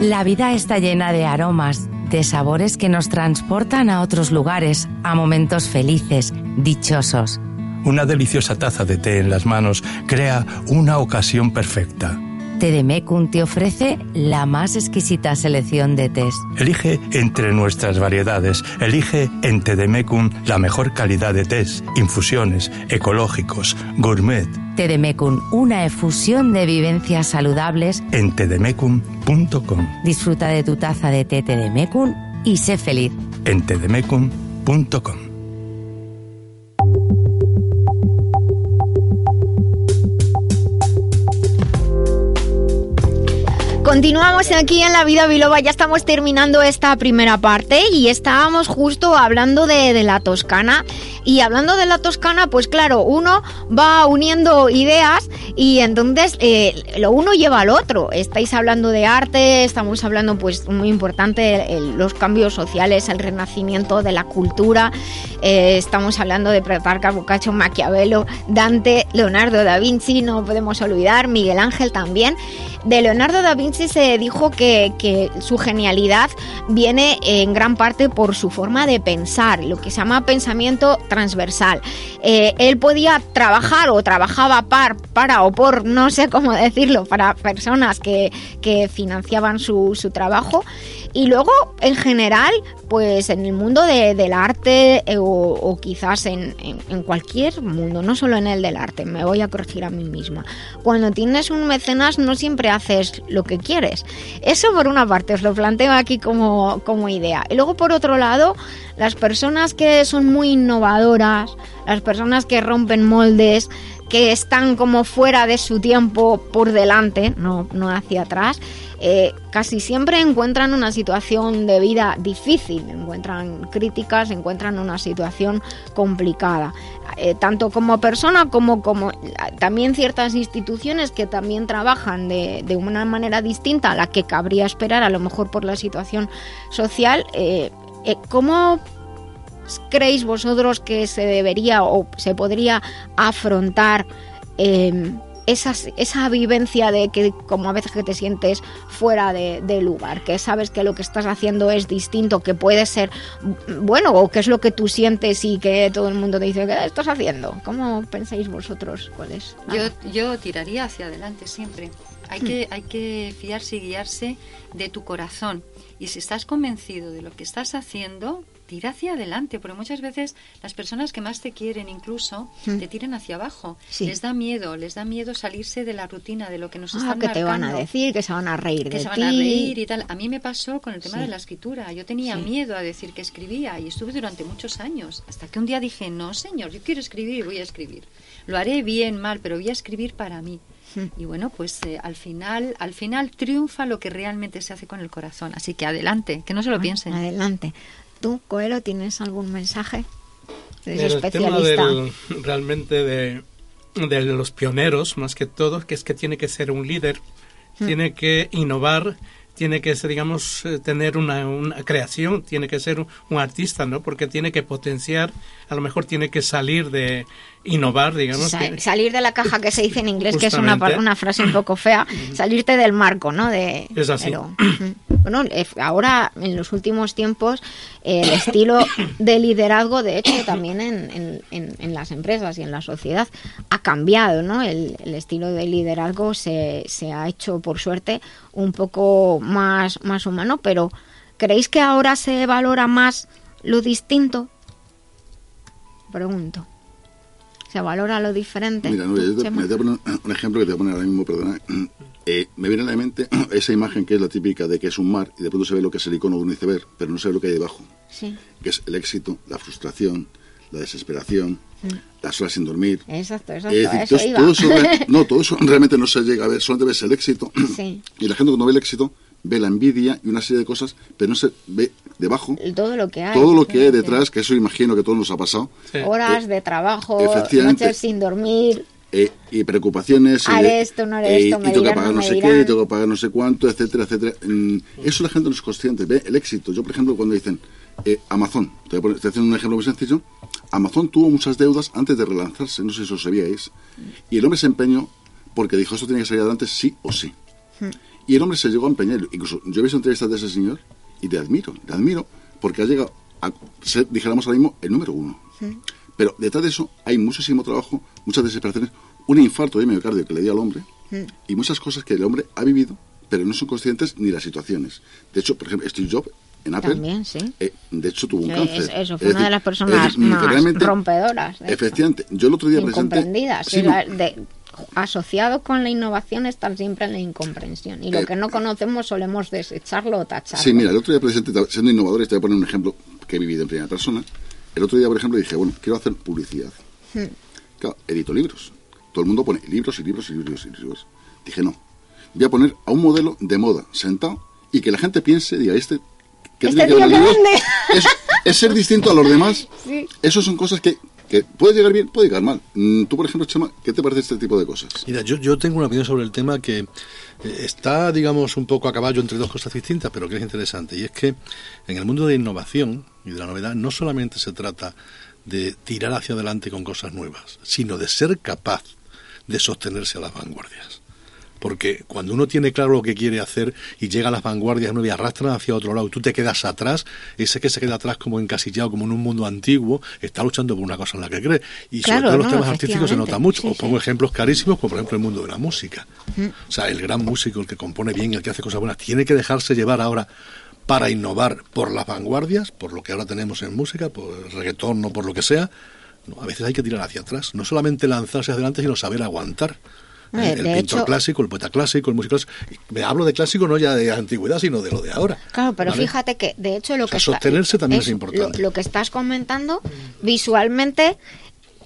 La vida está llena de aromas, de sabores que nos transportan a otros lugares, a momentos felices, dichosos. Una deliciosa taza de té en las manos crea una ocasión perfecta. Tedemecum te ofrece la más exquisita selección de tés. Elige entre nuestras variedades. Elige en Tedemecum la mejor calidad de tés, infusiones, ecológicos, gourmet. Tedemecum, una efusión de vivencias saludables. En tedemecum.com. Disfruta de tu taza de té Tedemecum y sé feliz. En tedemecum.com. Continuamos aquí en La Vida Biloba, ya estamos terminando esta primera parte y estábamos justo hablando de, la Toscana. Y hablando de la Toscana, pues claro, uno va uniendo ideas y entonces eh, lo uno lleva al otro. Estáis hablando de arte, estamos hablando pues muy importante los cambios sociales, el renacimiento de la cultura, eh, estamos hablando de Petrarca, Boccaccio, Maquiavelo, Dante, Leonardo da Vinci, no podemos olvidar, Miguel Ángel también. De Leonardo da Vinci se dijo que, que, su genialidad viene en gran parte por su forma de pensar, lo que se llama pensamiento transversal. Eh, él podía trabajar o trabajaba par, para o por, no sé cómo decirlo, para personas que, que financiaban su, su, trabajo. Y luego, en general, pues en el mundo de, del arte eh, o, o, quizás en, en, en cualquier mundo, no solo en el del arte, me voy a corregir a mí misma. Cuando tienes un mecenas no siempre haces lo que quieres. Eso por una parte, os lo planteo aquí como, como idea. Y luego por otro lado, las personas que son muy innovadoras, las personas que rompen moldes, que están como fuera de su tiempo por delante, no, no hacia atrás, eh, casi siempre encuentran una situación de vida difícil, encuentran críticas, encuentran una situación complicada, eh, tanto como persona como como también ciertas instituciones que también trabajan de, de, una manera distinta a la que cabría esperar a lo mejor por la situación social. Eh, ¿Cómo creéis vosotros que se debería o se podría afrontar eh, esa, esa, vivencia de que como a veces que te sientes fuera de, de, lugar, que sabes que lo que estás haciendo es distinto, que puede ser bueno o que es lo que tú sientes y que todo el mundo te dice, ¿qué estás haciendo? ¿Cómo pensáis vosotros cuál es? Yo, yo tiraría hacia adelante siempre. Hay, hmm. que, hay que fiarse y guiarse de tu corazón. Y si estás convencido de lo que estás haciendo, tira hacia adelante, porque muchas veces las personas que más te quieren incluso Mm. te tiran hacia abajo. Sí. Les da miedo, les da miedo salirse de la rutina, de lo que nos Ah, están que te van a decir, que se van a reír que de se van a reír y tal. A mí me pasó con el tema Sí. de la escritura. Yo tenía Sí. miedo a decir que escribía y estuve durante muchos años, hasta que un día dije, no señor, yo quiero escribir y voy a escribir. Lo haré bien, mal, pero voy a escribir para mí. Mm. Y bueno, pues eh, al final, al final triunfa lo que realmente se hace con el corazón. Así que adelante, que no se lo piensen. Adelante. ¿Tú, Coelho, tienes algún mensaje? Eres el tema del, realmente de, de los pioneros, más que todo, que es que tiene que ser un líder, Mm. tiene que innovar, tiene que ser, digamos, eh, tener una, una creación, tiene que ser un, un artista, ¿no? Porque tiene que potenciar, a lo mejor tiene que salir de innovar, digamos. Sa- que- salir de la caja que se dice en inglés, que es una, una frase un poco fea, salirte del marco, ¿no? De, Es así. pero, bueno, eh, ahora en los últimos tiempos el estilo de liderazgo, de hecho, también en, en- en- en las empresas y en la sociedad ha cambiado, ¿no? El, el estilo de liderazgo se, se ha hecho, por suerte, un poco más, más humano, pero ¿creéis que ahora se valora más lo distinto? Pregunto. ¿Se valora lo diferente? Mira, Nuria, yo te, me voy a poner un ejemplo que te voy a poner ahora mismo, perdona. Eh, me viene a la mente esa imagen que es la típica de que es un mar y de pronto se ve lo que es el icono de un iceberg, pero no se ve lo que hay debajo, Sí. que es el éxito, la frustración, la desesperación, Mm. las horas sin dormir. Exacto, exacto. A decir, eso todo, iba. todo eso, no, todo eso realmente no se llega a ver, solamente ves el éxito. Sí. Y la gente cuando ve el éxito ve la envidia y una serie de cosas, pero no se ve debajo todo lo que hay. todo lo que hay detrás, que eso imagino que todo nos ha pasado. Horas de trabajo, noches sin dormir. eh, y preocupaciones. y Haré de- esto, no haré eh, esto, y me tengo que pagar no no sé dirán. qué, tengo que pagar no sé cuánto, etcétera, etcétera. Mm, Eso la gente no es consciente. Ve el éxito. Yo, por ejemplo, cuando dicen eh, Amazon, te voy a poner- estoy haciendo un ejemplo muy sencillo. Amazon tuvo muchas deudas antes de relanzarse, no sé si eso sabíais. Y el hombre se empeñó porque dijo, esto tiene que salir adelante sí o sí. Y el hombre se llegó a empeñar. Incluso yo he visto entrevistas de ese señor y te admiro, te admiro porque ha llegado a ser, dijéramos ahora mismo, el número uno. Pero detrás de eso hay muchísimo trabajo, muchas desesperaciones, un infarto de miocardio que le dio al hombre y muchas cosas que el hombre ha vivido, pero no son conscientes ni las situaciones. De hecho, por ejemplo, Steve Jobs en Apple, También, sí. eh, de hecho tuvo un Eh, cáncer. es- eso Es fue una de decir, las es personas decir, más rompedoras. de. Efectivamente, yo el otro día presenté... Sí, sí, la- de- asociado con la innovación están siempre en la incomprensión. Y lo Eh, que no conocemos solemos desecharlo o tacharlo. Sí, mira, el otro día presenté, siendo innovadores, te voy a poner un ejemplo que he vivido en primera persona. El otro día, por ejemplo, dije, bueno, quiero hacer publicidad. Hmm. Claro, edito libros. Todo el mundo pone libros y libros y libros y libros. Dije, no. Voy a poner a un modelo de moda sentado y que la gente piense, diga, este... ¿qué Este que. Es, es ser distinto a los demás. Sí. Esas son cosas que, que puede llegar bien, puede llegar mal. Mm, Tú, por ejemplo, Chema, ¿qué te parece este tipo de cosas? Mira, yo, yo tengo una opinión sobre el tema que eh, está, digamos, un poco a caballo entre dos cosas distintas, pero que es interesante. Y es que en el mundo de innovación y de la novedad no solamente se trata de tirar hacia adelante con cosas nuevas, sino de ser capaz de sostenerse a las vanguardias. Porque cuando uno tiene claro lo que quiere hacer y llega a las vanguardias nuevas y arrastran hacia otro lado y tú te quedas atrás, ese que se queda atrás como encasillado, como en un mundo antiguo, está luchando por una cosa en la que cree. Y sobre todo en los no, temas artísticos se nota mucho. Sí, Os pongo ejemplos carísimos, como por ejemplo el mundo de la música. Mm. O sea, el gran músico, el que compone bien, el que hace cosas buenas, tiene que dejarse llevar ahora para innovar por las vanguardias, por lo que ahora tenemos en música, por el reggaetón o por lo que sea. No, a veces hay que tirar hacia atrás. No solamente lanzarse hacia adelante, sino saber aguantar. Eh, el pintor hecho- clásico, el poeta clásico, el músico clásico. Me hablo de clásico no ya de antigüedad, sino de lo de ahora. Claro, pero ¿vale? fíjate que de hecho lo O sea, que está- sostenerse también es importante. Lo, lo que estás comentando visualmente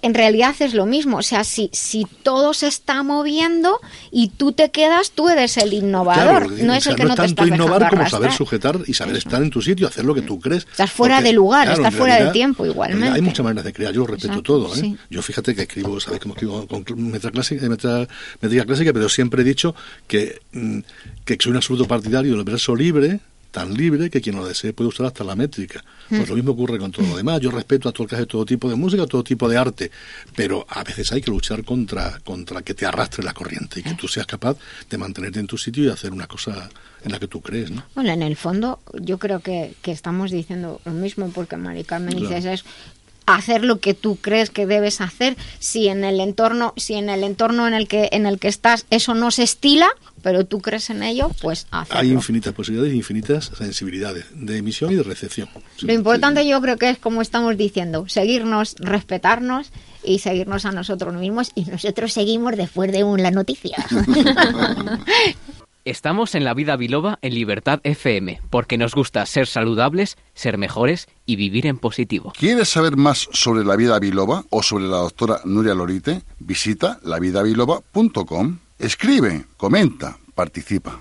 en realidad es lo mismo, o sea, si si todo se está moviendo y tú te quedas, tú eres el innovador, Claro, no o es sea, el que no no, es te tanto estás innovar como saber sujetar y saber estar en tu sitio, hacer lo que tú crees. Estás fuera Porque, de lugar, claro, estás fuera de tiempo igualmente. Hay muchas maneras de crear, yo respeto Exacto, todo. ¿eh? sí. Yo fíjate que escribo, sabéis cómo escribo con metra clásica, metra, métrica clásica, pero siempre he dicho que, mm, que soy un absoluto partidario del verso libre, tan libre que quien lo desee puede usar hasta la métrica. Pues lo mismo ocurre con todo lo demás. Yo respeto a todo el que hace todo tipo de música, todo tipo de arte, pero a veces hay que luchar contra, contra que te arrastre la corriente y que tú seas capaz de mantenerte en tu sitio y hacer una cosa en la que tú crees, ¿no? Bueno, en el fondo yo creo que, que estamos diciendo lo mismo porque Mari Carmen Claro. dices es hacer lo que tú crees que debes hacer si en el entorno si en el entorno en el que en el que estás eso no se estila pero tú crees en ello pues hacerlo. Hay infinitas posibilidades, infinitas sensibilidades de emisión y de recepción. Lo importante yo creo que es como estamos diciendo, seguirnos, respetarnos y seguirnos a nosotros mismos y nosotros seguimos después de un la noticia. Estamos en la vida biloba en Libertad FM, porque nos gusta ser saludables, ser mejores y vivir en positivo. ¿Quieres saber más sobre la vida biloba o sobre la doctora Nuria Lorite? Visita lavidabiloba.com. Escribe, comenta, participa.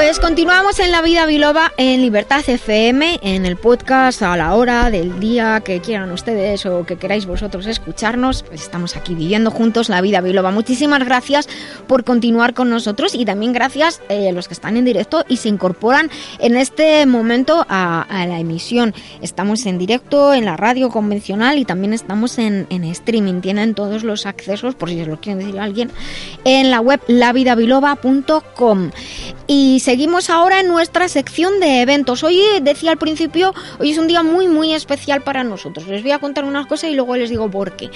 Pues continuamos en La Vida Biloba en Libertad FM, en el podcast a la hora del día que quieran ustedes o que queráis vosotros escucharnos. Pues estamos aquí viviendo juntos La Vida Biloba. Muchísimas gracias por continuar con nosotros y también gracias eh, a los que están en directo y se incorporan en este momento a, la emisión. Estamos en directo en la radio convencional y también estamos en, streaming. Tienen todos los accesos, por si se lo quieren decir a alguien, en la web lavidabiloba.com. Y seguimos ahora en nuestra sección de eventos. Hoy decía al principio, hoy es un día muy muy especial para nosotros. Les voy a contar unas cosas y luego les digo por qué.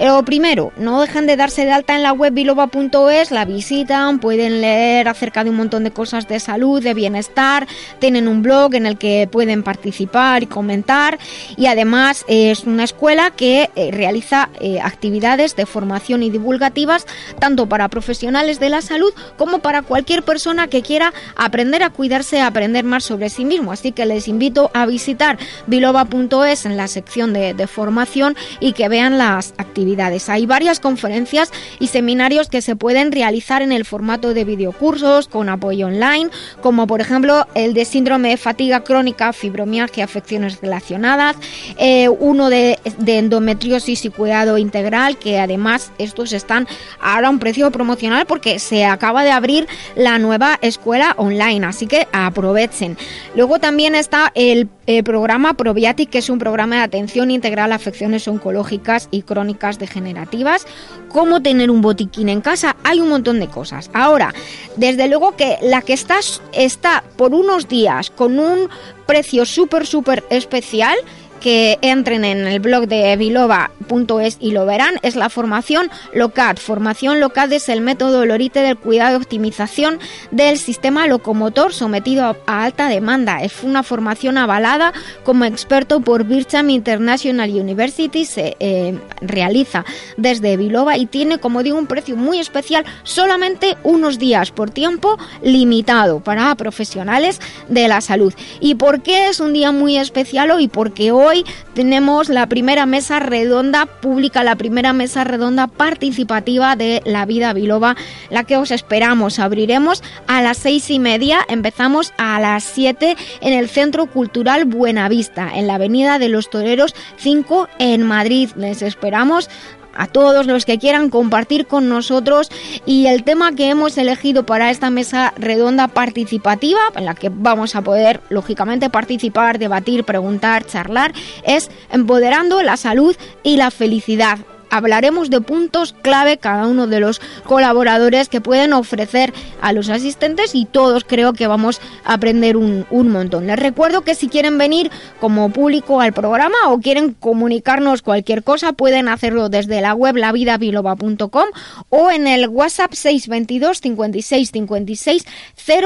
Lo primero, no dejen de darse de alta en la web biloba.es, la visitan, pueden leer acerca de un montón de cosas de salud, de bienestar, tienen un blog en el que pueden participar y comentar y además es una escuela que eh, realiza eh, actividades de formación y divulgativas tanto para profesionales de la salud como para cualquier persona que quiera aprender a cuidarse, aprender más sobre sí mismo. Así que les invito a visitar biloba.es en la sección de, de, formación y que vean las actividades. Hay varias conferencias y seminarios que se pueden realizar en el formato de videocursos con apoyo online, como por ejemplo el de síndrome de fatiga crónica, fibromialgia, afecciones relacionadas, eh, uno de, de endometriosis y cuidado integral, que además estos están ahora a un precio promocional porque se acaba de abrir la nueva escuela online, así que aprovechen. Luego también está el, el programa Probiatic, que es un programa de atención integral a afecciones oncológicas y crónicas degenerativas. Cómo tener un botiquín en casa, hay un montón de cosas. Ahora, desde luego que la que estás está por unos días con un precio súper, súper especial que entren en el blog de biloba.es y lo verán, es la formación LOCAD. Formación LOCAD es el método Lorite del cuidado y optimización del sistema locomotor sometido a alta demanda. Es una formación avalada como experto por Bircham International University, se eh, realiza desde Biloba y tiene, como digo, un precio muy especial, solamente unos días por tiempo limitado para profesionales de la salud. ¿Y por qué es un día muy especial hoy? Porque hoy hoy tenemos la primera mesa redonda pública, la primera mesa redonda participativa de la vida biloba, la que os esperamos. Abriremos a las seis y media, empezamos a las siete en el Centro Cultural Buenavista, en la Avenida de los Toreros 5 en Madrid. Les esperamos a todos los que quieran compartir con nosotros. Y el tema que hemos elegido para esta mesa redonda participativa, en la que vamos a poder lógicamente participar, debatir, preguntar, charlar, es empoderando la salud y la felicidad hablaremos de puntos clave cada uno de los colaboradores que pueden ofrecer a los asistentes y todos creo que vamos a aprender un, un, montón. Les recuerdo que si quieren venir como público al programa o quieren comunicarnos cualquier cosa pueden hacerlo desde la web lavidabiloba.com o en el WhatsApp 622 56 56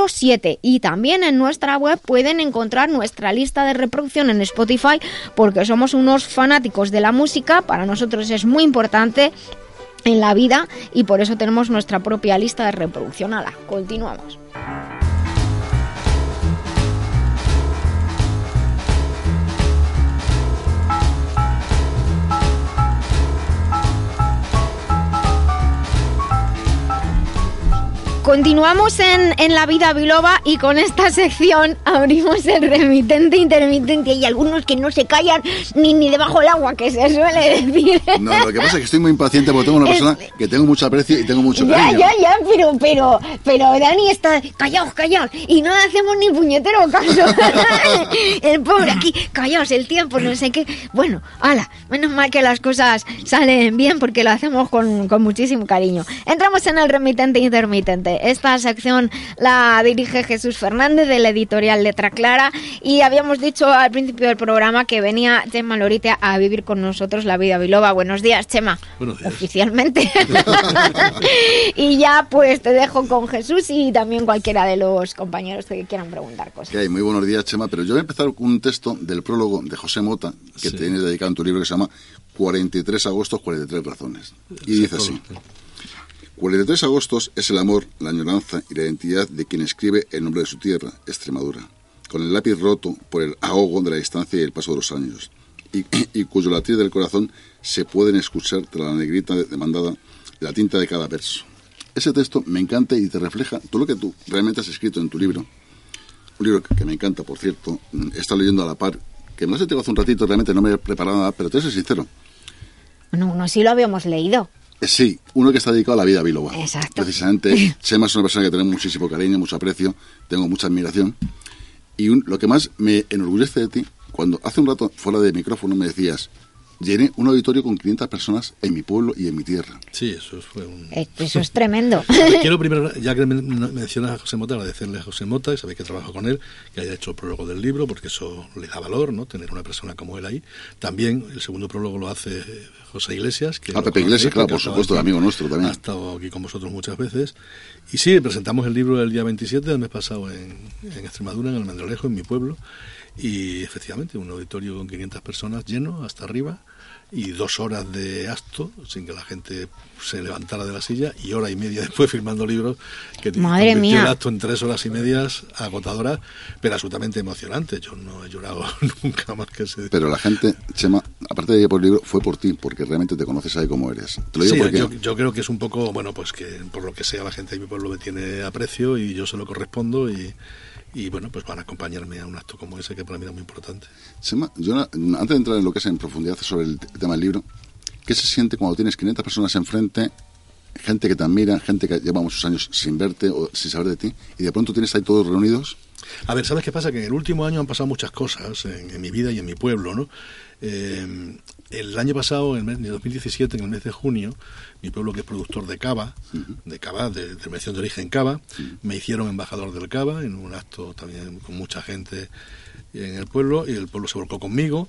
07 y también en nuestra web pueden encontrar nuestra lista de reproducción en Spotify porque somos unos fanáticos de la música, para nosotros es muy importante en la vida y por eso tenemos nuestra propia lista de reproducción. Ala, continuamos. Continuamos en, en La Vida Biloba y con esta sección abrimos el remitente intermitente. Y algunos que no se callan ni, ni debajo del agua, que se suele decir. No, lo que pasa es que estoy muy impaciente porque tengo una Es- persona que tengo mucho aprecio y tengo mucho Ya, cariño. ya, ya, pero, pero, pero Dani está callaos, callaos, y no le hacemos ni puñetero caso. el pobre aquí, callaos, el tiempo, no sé qué. Bueno, ala, menos mal que las cosas salen bien porque lo hacemos con, con muchísimo cariño. Entramos en el remitente intermitente. Esta sección la dirige Jesús Fernández de la editorial Letra Clara y habíamos dicho al principio del programa que venía Chema Lorite a vivir con nosotros la vida biloba. Buenos días, Chema. Buenos días. Oficialmente. y ya pues te dejo con Jesús y también cualquiera de los compañeros que quieran preguntar cosas. ¿Qué hay? Muy buenos días, Chema. Pero yo voy a empezar con un texto del prólogo de José Mota, que tienes dedicado en tu libro que se llama 43 agostos, 43 razones. Y dice así. 43 agostos es el amor, la añoranza y la identidad de quien escribe el nombre de su tierra, Extremadura, con el lápiz roto por el ahogo de la distancia y el paso de los años, y, y cuyo latir del corazón se pueden escuchar tras la negrita de- demandada de la tinta de cada verso. Ese texto me encanta y te refleja todo lo que tú realmente has escrito en tu libro. Un libro que, me encanta, por cierto. Mm, He estado leyendo a la par, que me lo has hace un ratito, realmente no me he preparado nada, pero te soy sincero. No, no, sí lo habíamos leído. Eh, sí, uno que está dedicado a la vida biloba. Exacto. Precisamente, Chema es una persona que tenemos muchísimo cariño, mucho aprecio, tengo mucha admiración. Y un- lo que más me enorgullece de ti, cuando hace un rato fuera de micrófono me decías, llené un auditorio con 500 personas en mi pueblo y en mi tierra. Sí, eso fue un... Eso es tremendo. Quiero primero, ya que men- mencionas a José Mota, agradecerle a José Mota, y sabéis que trabajo con él, que haya hecho el prólogo del libro, porque eso le da valor, ¿no? Tener una persona como él ahí. También el segundo prólogo lo hace José Iglesias. Que Ah, Pepe Iglesias, claro, por supuesto, aquí- amigo nuestro también. Ha estado aquí con vosotros muchas veces. Y sí, presentamos el libro el día 27 del mes pasado en, en Extremadura, en Almendralejo, en mi pueblo. Y efectivamente, un auditorio con 500 personas lleno hasta arriba y dos horas de acto sin que la gente se levantara de la silla y hora y media después firmando libros que Madre convirtió mía. el acto en tres horas y medias agotadoras pero absolutamente emocionantes yo no he llorado nunca más que ese Pero la gente, Chema, aparte de ir por el libro, fue por ti, porque realmente te conoces ahí como eres. Te lo digo Sí, porque... yo, yo creo que es un poco, bueno, pues que por lo que sea la gente de mi pueblo me tiene aprecio y yo se lo correspondo y, y bueno, pues van a acompañarme a un acto como ese que para mí era muy importante. Chema, yo antes de entrar en lo que es en profundidad sobre el tema del libro, ¿qué se siente cuando tienes 500 personas enfrente, gente que te admira, gente que lleva muchos años sin verte o sin saber de ti, y de pronto tienes ahí todos reunidos? A ver, ¿sabes qué pasa? Que en el último año han pasado muchas cosas en, en mi vida y en mi pueblo, ¿no? Eh, el año pasado, en el mes de 2017, en el mes de junio, mi pueblo que es productor de cava, de cava, de denominación de origen cava, me hicieron embajador del cava en un acto también con mucha gente en el pueblo y el pueblo se volcó conmigo.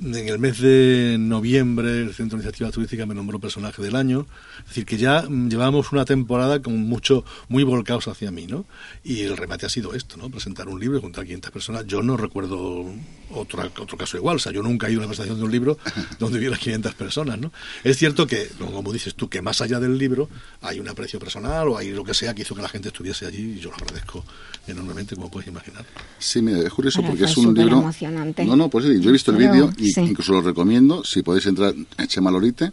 En el mes de noviembre el Centro de Iniciativa Turística me nombró personaje del año. Es decir, que ya mm, llevábamos una temporada con mucho, muy volcados hacia mí, ¿no? Y el remate ha sido esto, ¿no? Presentar un libro junto a 500 personas. Yo no recuerdo otro, otro caso igual. O sea, yo nunca he ido a una presentación de un libro donde hubiera 500 personas, ¿no? Es cierto que, como dices tú, que más allá del libro hay un aprecio personal o hay lo que sea que hizo que la gente estuviese allí y yo lo agradezco enormemente, como puedes imaginar. Sí, mira, es curioso porque es un libro... emocionante. No, no, pues sí, yo he visto el Pero, vídeo y sí. incluso lo recomiendo, si podéis entrar en Chema Lorite,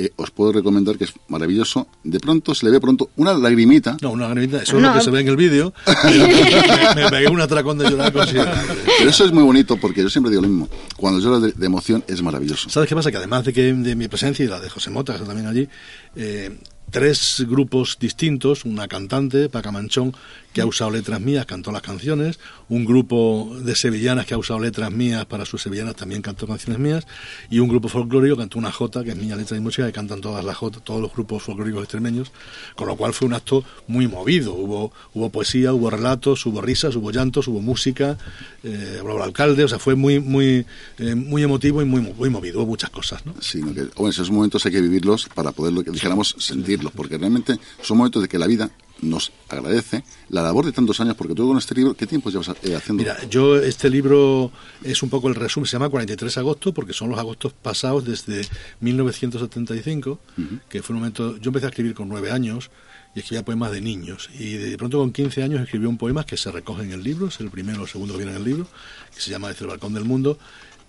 eh, os puedo recomendar que es maravilloso. De pronto se le ve pronto una lagrimita. No, una granita, eso es lo que se ve en el vídeo. me, me pegué un atracón de llorar considerable. Pero eso es muy bonito porque yo siempre digo lo mismo. Cuando lloras de, de emoción es maravilloso. ¿Sabes qué pasa? Que además de que de mi presencia y la de José Mota, que está también allí, eh, tres grupos distintos, una cantante, Paca Manchón, que ha usado letras mías, cantó las canciones, un grupo de sevillanas que ha usado letras mías para sus sevillanas, también cantó canciones mías, y un grupo folclórico cantó una jota, que es mía letra y música, que cantan todas las jotas, todos los grupos folclóricos extremeños, con lo cual fue un acto muy movido, hubo, hubo poesía, hubo relatos, hubo risas, hubo llantos, hubo música, eh, habló el alcalde, o sea, fue muy, muy, eh, muy emotivo y muy, muy movido, hubo muchas cosas, ¿no? Sí, que, bueno, esos momentos hay que vivirlos para poderlo, que dijéramos, sentirlos, porque realmente son momentos de que la vida nos agradece la labor de tantos años, porque tú con este libro, ¿qué tiempo llevas eh, haciendo? Mira, yo este libro es un poco el resumen, se llama 43 de agosto porque son los agostos pasados desde 1975, que fue un momento, yo empecé a escribir con nueve años y escribía poemas de niños y de pronto con 15 años escribió un poema que se recoge en el libro, es el primero o el segundo que viene en el libro, que se llama Desde el balcón del mundo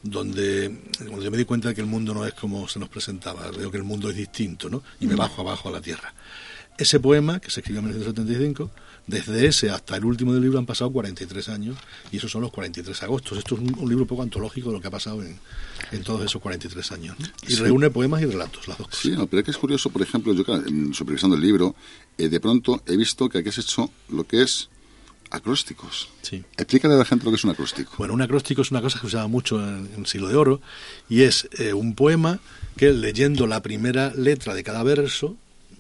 donde, donde yo me di cuenta de que el mundo no es como se nos presentaba, veo que el mundo es distinto, ¿no? Y me bajo abajo a la tierra. Ese poema, que se escribió en 1975, desde ese hasta el último del libro han pasado 43 años y esos son los 43 agostos. Esto es un, un libro poco antológico de lo que ha pasado en, en todos esos 43 años. ¿no? Y Sí. reúne poemas y relatos, las dos cosas. Sí, no, pero es que es curioso, por ejemplo, yo supervisando el libro, eh, de pronto he visto que aquí has hecho lo que es acrósticos. Sí. Explícale a la gente lo que es un acróstico. Bueno, un acróstico es una cosa que se usaba mucho en, en Siglo de Oro y es eh, un poema que leyendo la primera letra de cada verso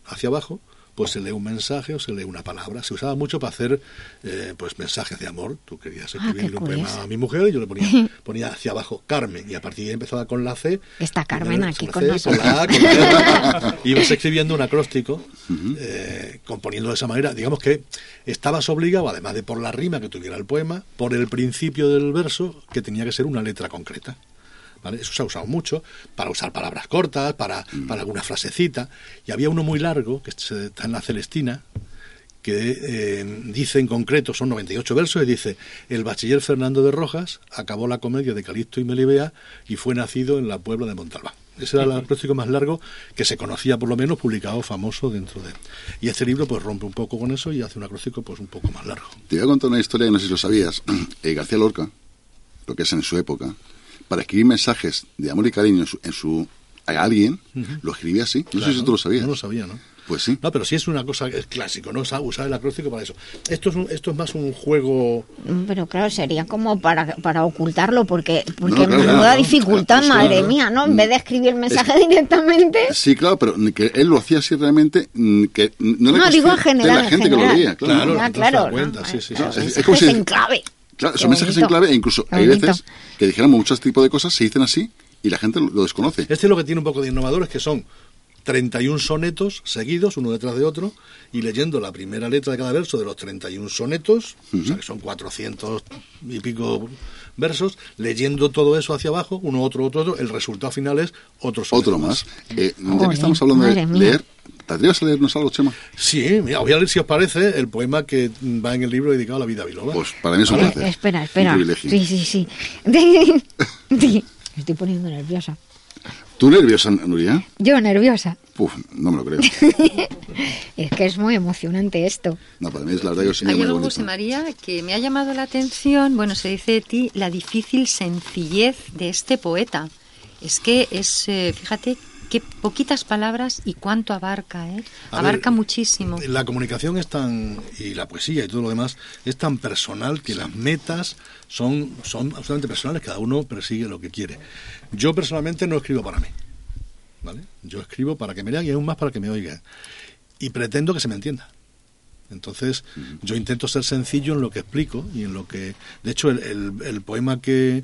hacia abajo, pues se lee un mensaje o se lee una palabra. Se usaba mucho para hacer eh, pues mensajes de amor. Tú querías Ah, escribir qué un poema a mi mujer y yo le ponía, ponía hacia abajo Carmen y a partir de ahí empezaba con la C. Está Carmen aquí la con C, nosotros. la A, con la R. Ibas escribiendo un acróstico, eh, componiendo de esa manera. Digamos que estabas obligado, además de por la rima que tuviera el poema, por el principio del verso, que tenía que ser una letra concreta. ¿Vale? Eso se ha usado mucho para usar palabras cortas, para, para alguna frasecita. Y había uno muy largo, que está en la Celestina, que eh, dice en concreto, son 98 versos, y dice, el bachiller Fernando de Rojas acabó la comedia de Calixto y Melibea y fue nacido en la Puebla de Montalbán. Ese era el acróstico más largo que se conocía, por lo menos, publicado famoso dentro de... Y este libro pues rompe un poco con eso y hace un acróstico pues un poco más largo. Te voy a contar una historia que no sé si lo sabías. Eh, García Lorca, lo que es en su época, para escribir mensajes de amor y cariño en su, en su- a alguien, lo escribía así. No sé Claro, si tú lo sabías. No lo sabía, ¿no? Pues sí. No, pero sí es una cosa, es clásico, ¿no? Usa- Usar el acróstico para eso. Esto es, un- esto es más un juego... Pero claro, sería como para, para ocultarlo, porque, porque No, claro, menuda claro, dificultad, claro, madre claro. mía, ¿no? En vez de escribir el mensaje directamente. Sí, claro, pero que él lo hacía así realmente, mm, que no, era No, digo en general. de la en gente que lo general. leía, claro. Ah, claro. claro. Es- como si- en clave. Claro, son mensajes en clave e incluso hay veces que dijéramos muchos tipos de cosas, se dicen así y la gente lo, desconoce. Este es lo que tiene un poco de innovador, es que son 31 sonetos seguidos, uno detrás de otro, y leyendo la primera letra de cada verso de los 31 sonetos, o sea que son 400 y pico versos, leyendo todo eso hacia abajo, uno, otro, otro, otro, el resultado final es otro soneto Otro más. Eh, ya Joder, que estamos hablando de mía. leer, ¿te atreves a leernos algo, Chema? Sí, mira, voy a leer si os parece el poema que va en el libro dedicado a la vida biloba. Pues para mí es un Eh, placer. espera, espera. Un privilegio. Sí, sí, sí. Me estoy poniendo nerviosa. ¿Tú nerviosa, Nuria? Yo nerviosa. Uf, no me lo creo. Es que es muy emocionante esto. No, para mí es la verdad que es Hay algo, bonito. José María, que me ha llamado la atención. Bueno, se dice de ti la difícil sencillez de este poeta. Es que es, eh, fíjate, qué poquitas palabras y cuánto abarca, ¿eh? A Abarca ver, muchísimo. La comunicación es tan, y la poesía y todo lo demás, es tan personal que las metas son, son absolutamente personales, cada uno persigue lo que quiere. Yo personalmente no escribo para mí, ¿vale? Yo escribo para que me lean y aún más para que me oigan. Y pretendo que se me entienda. Entonces, yo intento ser sencillo en lo que explico y en lo que... De hecho, el, el- el poema que,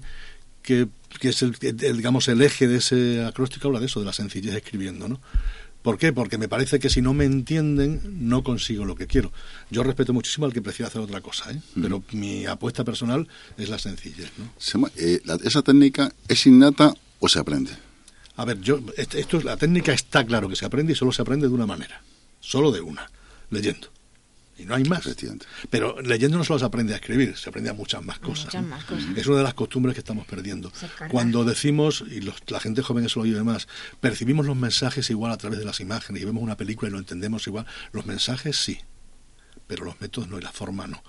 que, que es el, el, digamos, el eje de ese acróstico habla de eso, de la sencillez escribiendo, ¿no? ¿Por qué? Porque me parece que si no me entienden, no consigo lo que quiero. Yo respeto muchísimo al que prefiere hacer otra cosa, ¿eh? pero mi apuesta personal es la sencillez. ¿no? Se eh, la- ¿Esa técnica es innata o se aprende? A ver, yo, esto es, la técnica está claro que se aprende y solo se aprende de una manera, solo de una, leyendo. Y no hay más. Pero leyendo no solo se aprende a escribir, se aprende a muchas más cosas. Muchas ¿no? más cosas. Es una de las costumbres que estamos perdiendo. Cuando decimos, y los- la gente joven eso lo oye más, percibimos los mensajes igual a través de las imágenes y vemos una película y lo entendemos igual. Los mensajes sí, pero los métodos no y la forma no.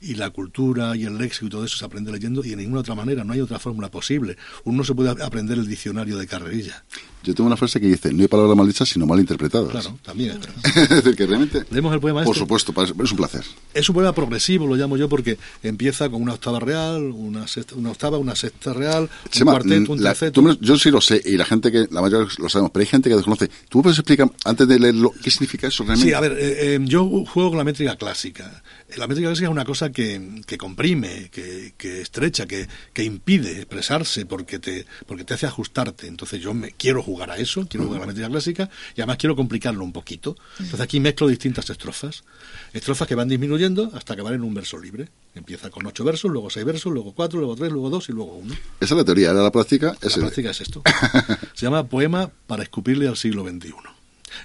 Y la cultura y el léxico y todo eso se aprende leyendo y de ninguna otra manera, no hay otra fórmula posible. Uno no se puede aprender el diccionario de carrerilla. Yo tengo una frase que dice, no hay palabras mal dichas, sino mal interpretadas. Claro, también es verdad. es decir, que realmente... Leemos el poema Por este. supuesto, es un placer. Es un poema progresivo, lo llamo yo, porque empieza con una octava real, una, sexta, una octava, una sexta real, un Chema, cuarteto, un la- terceto. tú yo sí lo sé, y la gente que, la mayoría lo sabemos, pero hay gente que desconoce. ¿Tú puedes explicar, antes de leerlo, qué significa eso realmente? Sí, a ver, eh, eh, yo juego con la métrica clásica. La métrica clásica es una cosa que, que comprime, que, que estrecha, que, que impide expresarse porque te, porque te hace ajustarte. Entonces yo me quiero jugar a eso, quiero jugar a la métrica clásica y además quiero complicarlo un poquito. Entonces aquí mezclo distintas estrofas. Estrofas que van disminuyendo hasta acabar en un verso libre. Empieza con ocho versos, luego seis versos, luego cuatro, luego tres, luego dos y luego uno. Esa es la teoría, ahora la práctica es La práctica es esto. Se llama Poema para escupirle al siglo XXI.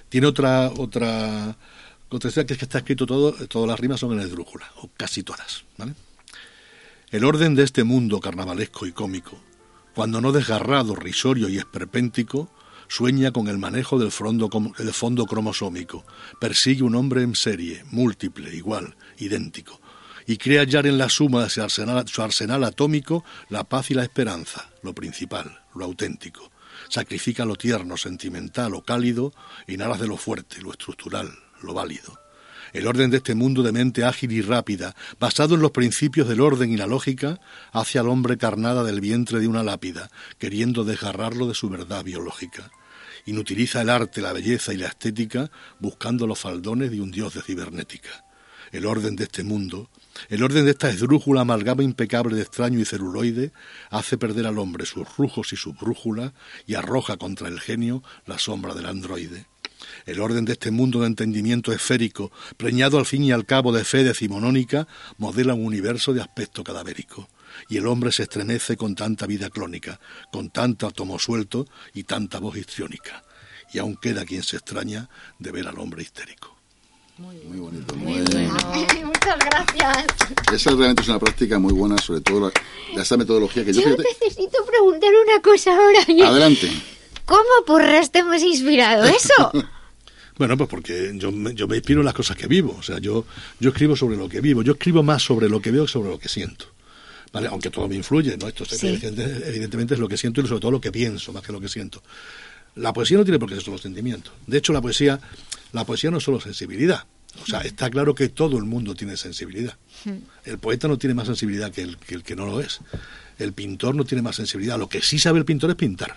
Tiene otra otra historia que es que está escrito todo, todas las rimas son en esdrújula, o casi todas. ¿vale? El orden de este mundo carnavalesco y cómico cuando no desgarrado, risorio y esperpéntico, sueña con el manejo del fondo, cromosómico, persigue un hombre en serie, múltiple, igual, idéntico, y cree hallar en la suma de su arsenal, su arsenal atómico la paz y la esperanza, lo principal, lo auténtico. Sacrifica lo tierno, sentimental o cálido en aras de lo fuerte, lo estructural, lo válido. El orden de este mundo de mente ágil y rápida, basado en los principios del orden y la lógica, hace al hombre carnada del vientre de una lápida, queriendo desgarrarlo de su verdad biológica. Inutiliza el arte, la belleza y la estética buscando los faldones de un dios de cibernética. El orden de este mundo, el orden de esta esdrújula amalgama impecable de extraño y celuloide hace perder al hombre sus rujos y su brújula y arroja contra el genio la sombra del androide. El orden de este mundo de entendimiento esférico, preñado al fin y al cabo de fe decimonónica, modela un universo de aspecto cadavérico. Y el hombre se estremece con tanta vida clónica, con tanto átomo suelto y tanta voz histriónica. Y aún queda quien se extraña de ver al hombre histérico. Muy, bonito, muy, bien. Muchas gracias. Esa realmente es una práctica muy buena, sobre todo la, esta metodología que yo... Yo necesito preguntar una cosa ahora. Adelante. ¿Cómo porras te hemos inspirado eso? Bueno, pues porque yo me, yo me inspiro en las cosas que vivo. O sea, yo, yo escribo sobre lo que vivo. Yo escribo más sobre lo que veo que sobre lo que siento. ¿Vale? Aunque todo me influye, ¿no? Esto evidentemente es lo que siento y sobre todo lo que pienso, más que lo que siento. La poesía no tiene por qué ser solo sentimiento. De hecho, la poesía, la poesía no es solo sensibilidad. O sea, está claro que todo el mundo tiene sensibilidad. El poeta no tiene más sensibilidad que el, que el que no lo es. El pintor no tiene más sensibilidad. Lo que sí sabe el pintor es pintar.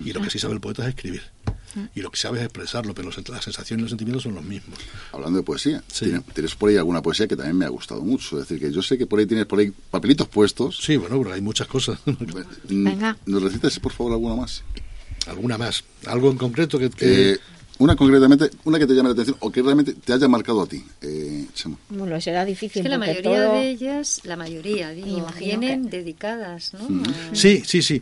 Y lo que sí sabe el poeta es escribir y lo que sabes es expresarlo, pero las sensaciones y los sentimientos son los mismos. Hablando de poesía, ¿tienes, por ahí alguna poesía que también me ha gustado mucho. Es decir, que yo sé que por ahí tienes por ahí papelitos puestos. Sí, bueno, pero hay muchas cosas. Venga. ¿Nos recitas, por favor, alguna más? ¿Alguna más? ¿Algo en concreto que...? Eh, una concretamente, una que te llame la atención o que realmente te haya marcado a ti, eh, Bueno, será difícil. Es que la mayoría de ellas, la mayoría, digo, vienen dedicadas, ¿no? Mm. Sí, sí, sí.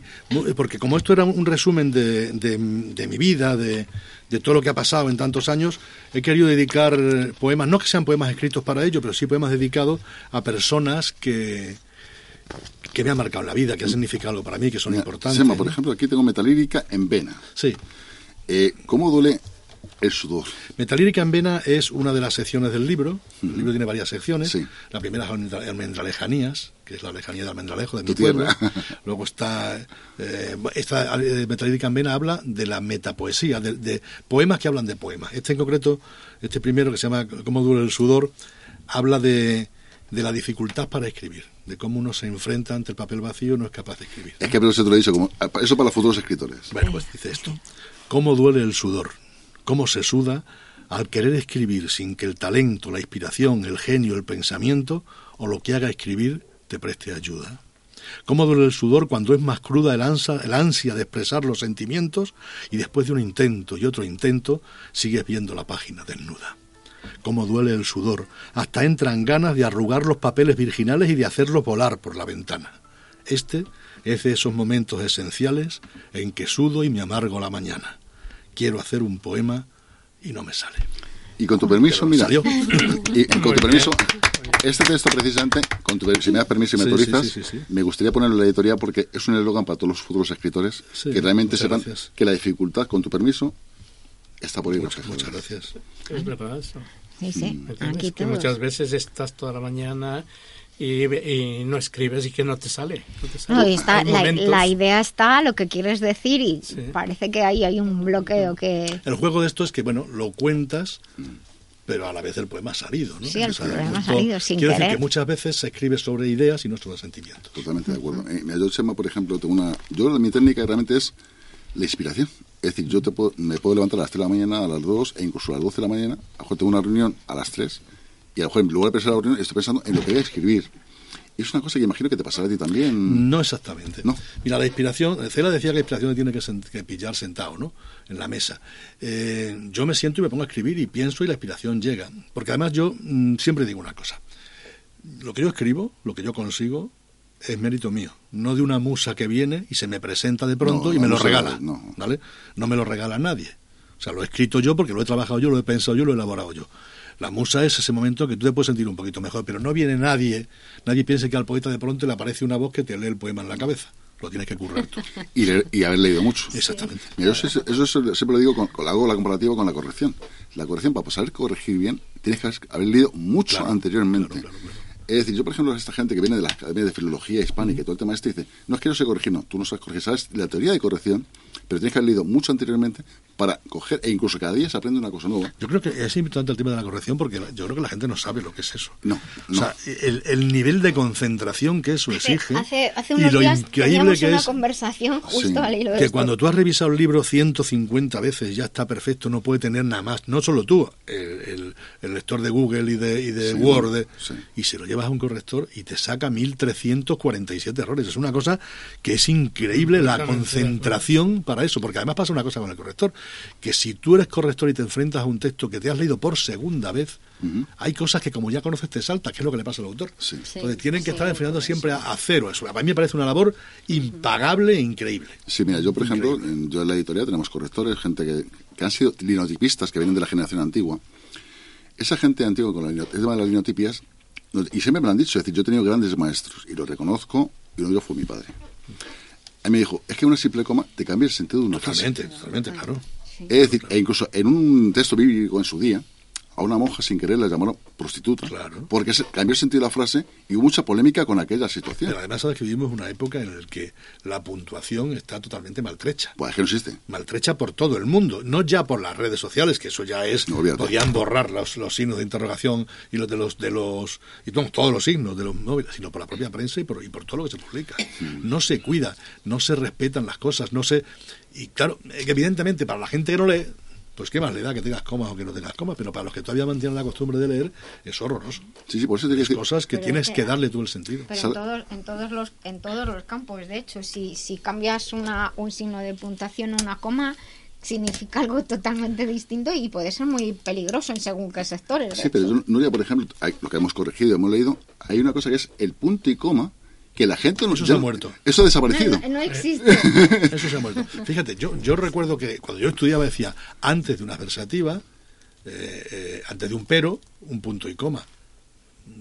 Porque como esto era un resumen de, de, mi vida, de, de todo lo que ha pasado en tantos años, he querido dedicar poemas, no que sean poemas escritos para ello, pero sí poemas dedicados a personas que, que me han marcado la vida, que han significado algo para mí, que son importantes. Sema, por ejemplo, aquí tengo metalírica en vena. Sí. Eh, ¿Cómo duele el sudor. Metalírica en vena es una de las secciones del libro. El libro tiene varias secciones. La primera es Almendralejanías, que es la lejanía de Almendralejo, de mi pueblo. Luego está. Eh, esta eh, Metalírica en vena habla de la metapoesía, de, poemas que hablan de poemas. Este en concreto, este primero que se llama Cómo duele el sudor, habla de, de la dificultad para escribir, de cómo uno se enfrenta ante el papel vacío y no es capaz de escribir. Es que pero se te lo he dicho, como, eso para los futuros escritores. Bueno, pues dice esto. ¿Cómo duele el sudor? Cómo se suda al querer escribir sin que el talento, la inspiración, el genio, el pensamiento o lo que haga escribir te preste ayuda. Cómo duele el sudor cuando es más cruda el ansia, el ansia de expresar los sentimientos y después de un intento y otro intento sigues viendo la página desnuda. Cómo duele el sudor, hasta entran ganas de arrugar los papeles virginales y de hacerlos volar por la ventana. Este es de esos momentos esenciales en que sudo y me amargo la mañana quiero hacer un poema y no me sale. Y con tu permiso, mira, y con tu permiso, este texto precisamente, con tu, si me das permiso y me autorizas, me gustaría ponerlo en la editorial porque es un eslogan para todos los futuros escritores que realmente sepan que la dificultad, con tu permiso, está por ahí. Muchas, muchas gracias. ¿Es verdad eso? Sí, sí. Mm. que muchas veces estás toda la mañana y, no escribes y que no te sale. la, idea está, lo que quieres decir y parece que ahí hay un bloqueo que... El juego de esto es que, bueno, lo cuentas, pero a la vez el poema ha salido, ¿no? Sí, el poema ha salido sin Quiero decir que muchas veces se escribe sobre ideas y no sobre sentimientos. Totalmente de acuerdo. Eh, yo, Chema, por ejemplo, tengo una... Yo, mi técnica realmente es la inspiración. Es decir, yo te puedo, me puedo levantar a las 3 de la mañana, a las 2 e incluso a las 12 de la mañana, a lo mejor tengo una reunión a las 3 y a lo mejor en lugar de pensar en la reunión estoy pensando en lo que voy a escribir. Es una cosa que imagino que te pasará a ti también. No exactamente. No. Mira, la inspiración, Cela decía que la inspiración tiene que, pillar sentado, ¿no? En la mesa. Eh, yo me siento y me pongo a escribir y pienso y la inspiración llega. Porque además yo mm, siempre digo una cosa. Lo que yo escribo, lo que yo consigo, es mérito mío, no de una musa que viene y se me presenta de pronto y me lo regala, no. ¿vale? No me lo regala nadie. O sea, lo he escrito yo porque lo he trabajado yo, lo he pensado yo, lo he elaborado yo. La musa es ese momento que tú te puedes sentir un poquito mejor, pero no viene nadie, nadie piense que al poeta de pronto le aparece una voz que te lee el poema en la cabeza. lo tienes que currar tú. Y, leer- y haber leído mucho. Exactamente. Mira, eso, eso siempre lo digo, con, con- hago la comparativa con la corrección. La corrección, para saber corregir bien, tienes que haber, leído mucho Claro, anteriormente. Es decir, yo, por ejemplo, esta gente que viene de la Academia de Filología Hispánica y todo el tema este, dice, no es que no sé corregir, no, tú no sabes corregir, sabes la teoría de corrección, pero tienes que haber leído mucho anteriormente para coger, e incluso cada día se aprende una cosa nueva. Yo creo que es importante el tema de la corrección porque yo creo que la gente no sabe lo que es eso. No, O sea, el, el nivel de concentración que eso exige Hace, hace y unos lo días increíble que una es conversación justo al hilo de que esto. cuando tú has revisado el libro 150 veces ya está perfecto, no puede tener nada más. No solo tú, el, el- el lector de Google y de, y de Sí, Word, de- sí. y se lo llevas a un corrector y te saca 1347 errores. Es una cosa que es increíble la concentración para eso, porque además pasa una cosa con el corrector, que si tú eres corrector y te enfrentas a un texto que te has leído por segunda vez, hay cosas que como ya conoces te saltas, que es lo que le pasa al autor. Sí. Entonces tienen que estar enfrentando siempre a, a cero. Eso a mí me parece una labor impagable e increíble. Sí, mira, yo, por ejemplo, en, yo en la editorial tenemos correctores, gente que, que han sido linotipistas, que vienen de la generación antigua. Esa gente antigua con la el tema de las linotipias, no- y siempre me lo han dicho, es decir, yo he tenido grandes maestros, y lo reconozco, y uno de ellos fue mi padre. Él me dijo, es que una simple coma te cambia el sentido de una frase. Totalmente, totalmente, claro. Es decir, e incluso en un texto bíblico en su día, a una monja sin querer la llamaron prostituta, Claro. porque se cambió el sentido de la frase y hubo mucha polémica con aquella situación. Pero además sabes que vivimos una época en la que la puntuación está totalmente maltrecha. Pues es que no existe. Maltrecha por todo el mundo, no ya por las redes sociales, que eso ya es, No, podían borrar los, los signos de interrogación y los de los de los y no, todos los signos de los móviles, sino por la propia prensa y por, y por todo lo que se publica. No se cuida, no se respetan las cosas, no se y claro, evidentemente para la gente que no lee, pues qué más le da que tengas comas o que no tengas comas, pero para los que todavía mantienen la costumbre de leer es horroroso. Sí, sí, por eso te quiero Es decir, cosas que Pero tienes es que- que darle tú el sentido. Pero en todos, en todos los en todos los campos, de hecho, si, si cambias una, un signo de puntuación una coma, significa algo totalmente distinto y puede ser muy peligroso en según qué sectores. Sí, pero hecho. yo, Nuria, por ejemplo, hay- lo que hemos corregido y hemos leído, hay una cosa que es el punto y coma, que la gente no Eso se ha muerto. Eso ha desaparecido. no, no existe. Eso se ha muerto. Fíjate, yo, yo recuerdo que cuando yo estudiaba decía, antes de una adversativa, eh, eh, antes de un pero, un punto y coma.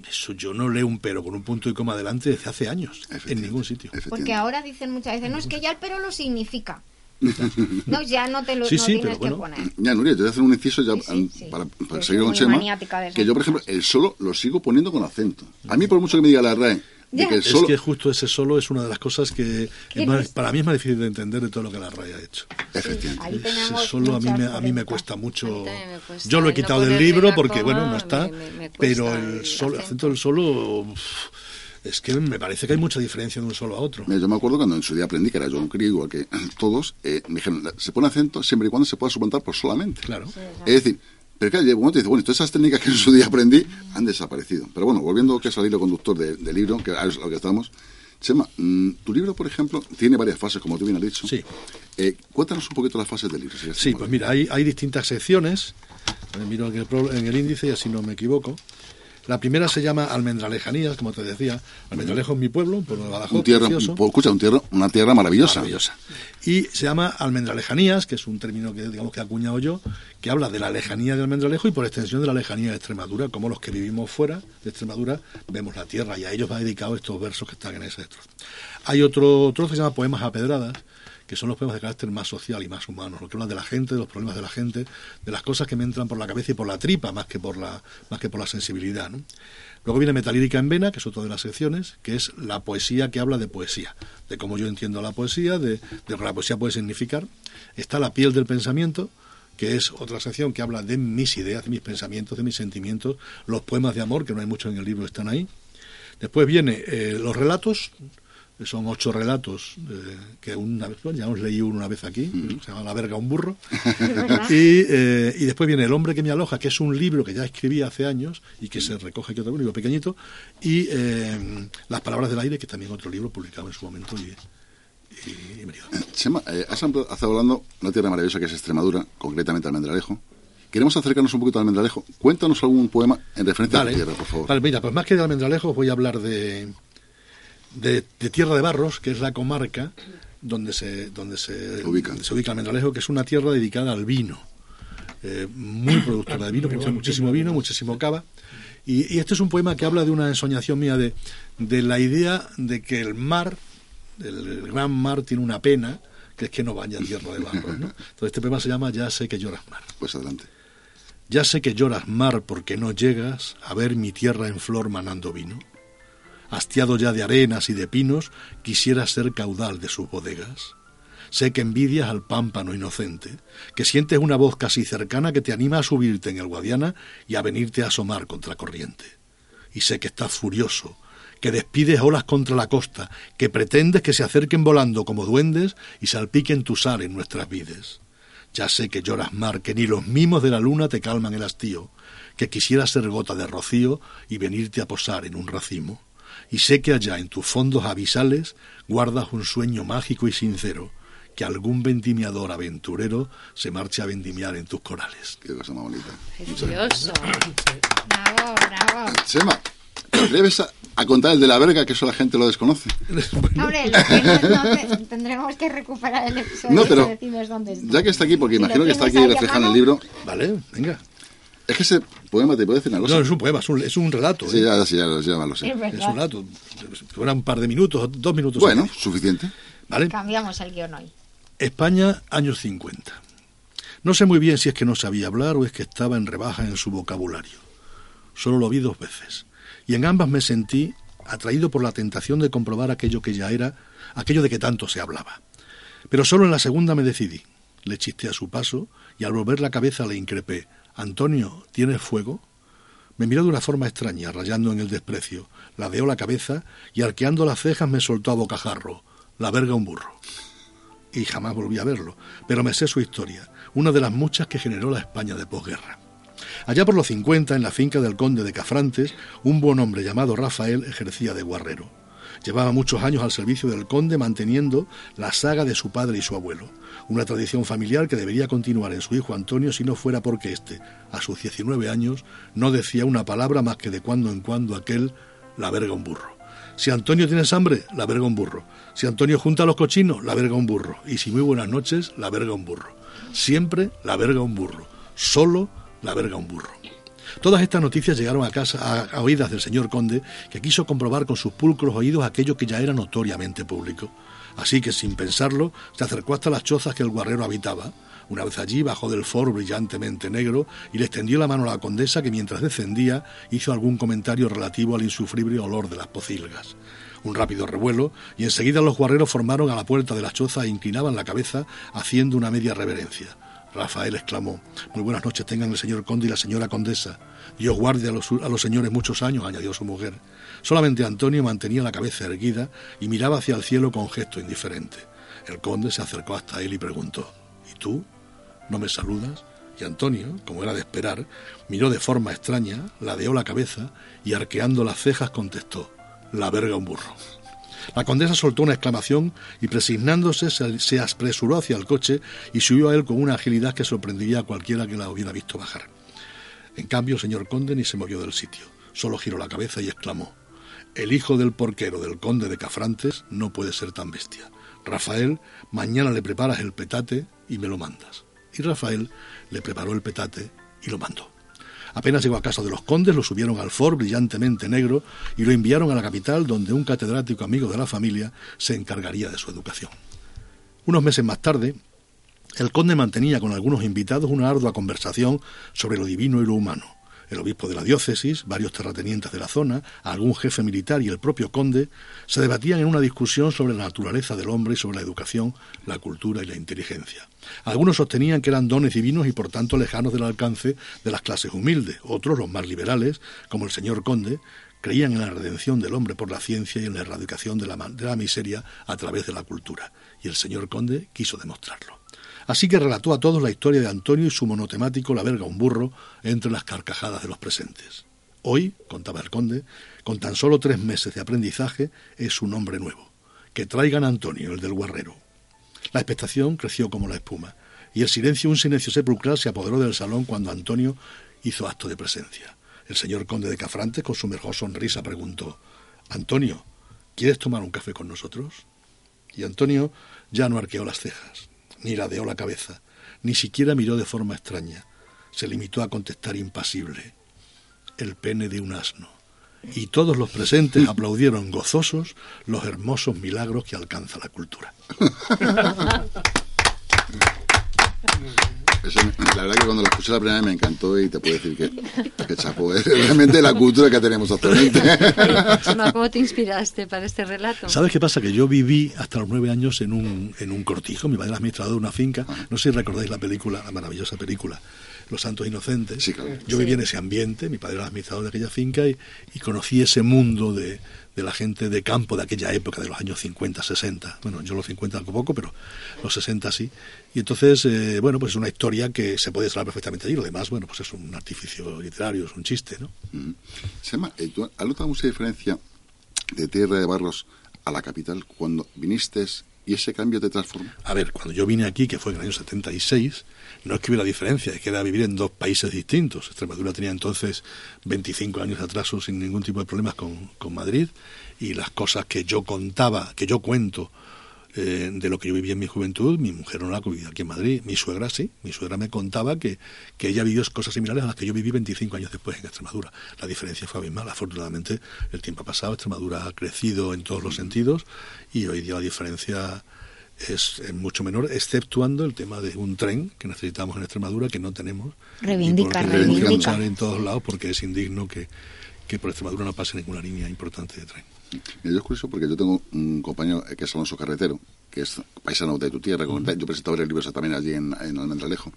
Eso yo no leo un pero con un punto y coma delante desde hace años, en ningún sitio. Porque ahora dicen muchas veces, no es que ya el pero lo significa. No, ya no te lo Sí, no sí, tienes pero bueno. que poner. Ya, Nuria, yo voy a hacer un inciso ya Sí, sí, an- sí. para, seguir con Chema, que yo, por ejemplo, el solo lo sigo poniendo con acento. A mí, por mucho que me diga la RAE, que Es que justo ese solo es una de las cosas que para mí es más difícil de entender de todo lo que la RAI ha hecho. Efectivamente. Ahí Ese solo a mí, me, a mí me cuesta mucho. Me cuesta. Yo lo he no quitado del libro porque, coma bueno, no está. me- me- me cuesta pero el solo, el acento. del solo. uf, Es que me parece que hay mucha diferencia de un solo a otro. Yo me acuerdo cuando en su día aprendí, que era yo un crío, igual que todos, eh, me dijeron, se pone acento siempre y cuando se pueda suplantar por solamente. Claro. Es decir, pero claro, llega un momento y dice, bueno, todas esas técnicas que en su día aprendí han desaparecido. Pero bueno, volviendo que es al hilo conductor de- del libro, que es lo que estamos. Chema, mm, tu libro, por ejemplo, tiene varias fases, como tú bien has dicho. Sí. Eh, cuéntanos un poquito las fases del libro. si Sí, pues mira, hay, hay distintas secciones. Miro en el, en el índice y así no me equivoco. La primera se llama Almendralejanías, como te decía. Almendralejo es mi pueblo, un pueblo de Badajoz, Un tierra, pues, escucha, un tierra, una tierra maravillosa. Maravillosa. Y se llama Almendralejanías, que es un término que digamos que he acuñado yo, que habla de la lejanía de Almendralejo y por extensión de la lejanía de Extremadura, como los que vivimos fuera de Extremadura vemos la tierra y a ellos va dedicado estos versos que están en ese trozo. Hay otro trozo que se llama Poemas a pedradas, que son los poemas de carácter más social y más humano, lo que habla de la gente, de los problemas de la gente, de las cosas que me entran por la cabeza y por la tripa más que por la, más que por la sensibilidad. Luego viene Metalírica en Vena, que es otra de las secciones, que es la poesía que habla de poesía, de cómo yo entiendo la poesía, de, de lo que la poesía puede significar. Está La piel del pensamiento, que es otra sección que habla de mis ideas, de mis pensamientos, de mis sentimientos, los poemas de amor, que no hay muchos en el libro, están ahí. Después viene eh, los relatos, son ocho relatos, eh, que una vez, bueno, ya os leí uno una vez aquí, se llama La verga un burro. y, eh, y después viene El hombre que me aloja, que es un libro que ya escribí hace años y que se recoge aquí otro libro pequeñito, y eh, Las palabras del aire, que también otro libro publicado en su momento y, y, y venido. Chema, has estado hablando de una tierra maravillosa que es Extremadura, concretamente Almendralejo. Queremos acercarnos un poquito al Almendralejo. Cuéntanos algún poema en referencia a Vale. tu tierra, por favor. Vale, mira, pues más que de Almendralejo voy a hablar de, de, de Tierra de Barros, que es la comarca donde se, donde se, Ubica. donde se ubica Almendralejo, que es una tierra dedicada al vino. Eh, muy productora de vino, produce muchísimo vino, muchísimo cava. Y, y este es un poema que habla de una ensoñación mía de, de la idea de que el mar El, el gran mar tiene una pena, que es que no baña tierra de barro. ¿no? Entonces este poema se llama Ya sé que lloras mar. Pues adelante. Ya sé que lloras mar porque no llegas a ver mi tierra en flor manando vino. Hastiado ya de arenas y de pinos, quisiera ser caudal de sus bodegas. Sé que envidias al pámpano inocente, que sientes una voz casi cercana que te anima a subirte en el Guadiana y a venirte a asomar contra corriente. Y sé que estás furioso, que despides olas contra la costa, que pretendes que se acerquen volando como duendes y salpiquen tu sal en nuestras vides. Ya sé que lloras mar, que ni los mimos de la luna te calman el hastío, que quisieras ser gota de rocío y venirte a posar en un racimo. Y sé que allá en tus fondos abisales guardas un sueño mágico y sincero, que algún vendimiador aventurero se marche a vendimiar en tus corales. Qué cosa más bonita. Precioso. Bravo, bravo. Chema, ¿te atreves a, a contar el de la verga, que eso la gente lo desconoce? Hombre, lo que no- no te- tendremos que recuperar el episodio No, pero y decides dónde está. Ya que está aquí, porque imagino que está aquí reflejado en el libro. Vale, venga. Es que ese poema te puede decir una cosa. No, es un poema, es un, es un relato. Sí, ¿eh? ya, sí, ya, lo- ya lo sé. Es un relato. Dura un par de minutos, dos minutos. Bueno, suficiente. ¿Vale? Cambiamos el guion hoy. España, años 50. No sé muy bien si es que no sabía hablar o es que estaba en rebaja en su vocabulario. Solo lo vi dos veces. Y en ambas me sentí atraído por la tentación de comprobar aquello que ya era, aquello de que tanto se hablaba. Pero solo en la segunda me decidí. Le chisté a su paso y al volver la cabeza le increpé. Antonio, ¿tienes fuego? Me miró de una forma extraña, rayando en el desprecio. Ladeó la cabeza y arqueando las cejas me soltó a bocajarro. La verga un burro y jamás volví a verlo, pero me sé su historia, una de las muchas que generó la España de posguerra. Allá por los 50, en la finca del conde de Cafrantes, un buen hombre llamado Rafael ejercía de guarrero. Llevaba muchos años al servicio del conde manteniendo la saga de su padre y su abuelo, una tradición familiar que debería continuar en su hijo Antonio si no fuera porque éste, a sus 19 años, no decía una palabra más que de cuando en cuando aquel la verga un burro. Si Antonio tiene hambre, la verga un burro. Si Antonio junta a los cochinos, la verga un burro. Y si muy buenas noches, la verga un burro. Siempre la verga un burro. Solo la verga un burro. Todas estas noticias llegaron a casa a oídas del señor conde, que quiso comprobar con sus pulcros oídos aquello que ya era notoriamente público. Así que, sin pensarlo, se acercó hasta las chozas que el guarrero habitaba. Una vez allí, bajó del foro brillantemente negro y le extendió la mano a la condesa que mientras descendía hizo algún comentario relativo al insufrible olor de las pocilgas. Un rápido revuelo y enseguida los guarreros formaron a la puerta de la choza e inclinaban la cabeza haciendo una media reverencia. Rafael exclamó, Muy buenas noches tengan el señor conde y la señora condesa. Dios guarde a los, a los señores muchos años, añadió su mujer. Solamente Antonio mantenía la cabeza erguida y miraba hacia el cielo con gesto indiferente. El conde se acercó hasta él y preguntó, ¿Y tú? ¿No me saludas? Y Antonio, como era de esperar, miró de forma extraña, ladeó la cabeza y arqueando las cejas contestó, La verga un burro. La condesa soltó una exclamación y presignándose se, se apresuró hacia el coche y subió a él con una agilidad que sorprendería a cualquiera que la hubiera visto bajar. En cambio, el señor conde ni se movió del sitio, solo giró la cabeza y exclamó, El hijo del porquero del conde de Cafrantes no puede ser tan bestia. Rafael, mañana le preparas el petate y me lo mandas. Y Rafael le preparó el petate y lo mandó. Apenas llegó a casa de los condes, lo subieron al Ford brillantemente negro y lo enviaron a la capital donde un catedrático amigo de la familia se encargaría de su educación. Unos meses más tarde, el conde mantenía con algunos invitados una ardua conversación sobre lo divino y lo humano. El obispo de la diócesis, varios terratenientes de la zona, algún jefe militar y el propio conde se debatían en una discusión sobre la naturaleza del hombre y sobre la educación, la cultura y la inteligencia. Algunos sostenían que eran dones divinos y por tanto lejanos del alcance de las clases humildes. Otros, los más liberales, como el señor conde, creían en la redención del hombre por la ciencia y en la erradicación de la, de la miseria a través de la cultura. Y el señor conde quiso demostrarlo. Así que relató a todos la historia de Antonio y su monotemático La verga un burro entre las carcajadas de los presentes. Hoy, contaba el conde, con tan solo tres meses de aprendizaje, es un hombre nuevo. Que traigan a Antonio, el del guerrero. La expectación creció como la espuma, y el silencio, un silencio sepulcral, se apoderó del salón cuando Antonio hizo acto de presencia. El señor conde de Cafrantes, con su mejor sonrisa, preguntó Antonio, ¿quieres tomar un café con nosotros? Y Antonio ya no arqueó las cejas ni ladeó la cabeza, ni siquiera miró de forma extraña. Se limitó a contestar impasible. El pene de un asno. y todos los presentes aplaudieron gozosos los hermosos milagros que alcanza la cultura. Eso me- la verdad que cuando lo escuché la primera vez me encantó y te puedo decir que, que chapó. Es realmente la cultura que tenemos actualmente. ¿cómo te inspiraste para este relato? ¿Sabes qué pasa? Que yo viví hasta los nueve años en un, en un cortijo. Mi padre era administrador de una finca. No sé si recordáis la película, la maravillosa película, Los Santos Inocentes. Yo viví en ese ambiente. Mi padre era administrador de aquella finca y, y conocí ese mundo de, de la gente de campo de aquella época, de los años 50, 60. Bueno, yo los 50 algo poco, pero los 60 sí. Y entonces, eh, bueno, pues es una historia que se puede extraer perfectamente allí. Lo demás, bueno, pues es un artificio literario, es un chiste, ¿no? Mm. Se llama, eh, ¿tú ¿has notado mucha diferencia de Tierra de Barros a la capital cuando viniste y ese cambio te transformó? A ver, cuando yo vine aquí, que fue en el año 76, no es que hubiera diferencia, es que era vivir en dos países distintos. Extremadura tenía entonces 25 años de atraso sin ningún tipo de problemas con, con Madrid y las cosas que yo contaba, que yo cuento eh, de lo que yo viví en mi juventud, mi mujer no la ha vivido aquí en Madrid, mi suegra sí, mi suegra me contaba que, que ella vivió cosas similares a las que yo viví 25 años después en Extremadura. La diferencia fue abismal, afortunadamente el tiempo ha pasado, Extremadura ha crecido en todos los sentidos y hoy día la diferencia es, mucho menor, exceptuando el tema de un tren que necesitamos en Extremadura que no tenemos. Reivindica, y porque tenemos que reivindica. luchar en todos lados porque es indigno que, que por Extremadura no pase ninguna línea importante de tren. Mira, yo es curioso porque yo tengo un compañero que es Alonso Carretero, que es paisano de tu tierra. con- Yo presentaba el libro también allí en, en Almendralejo.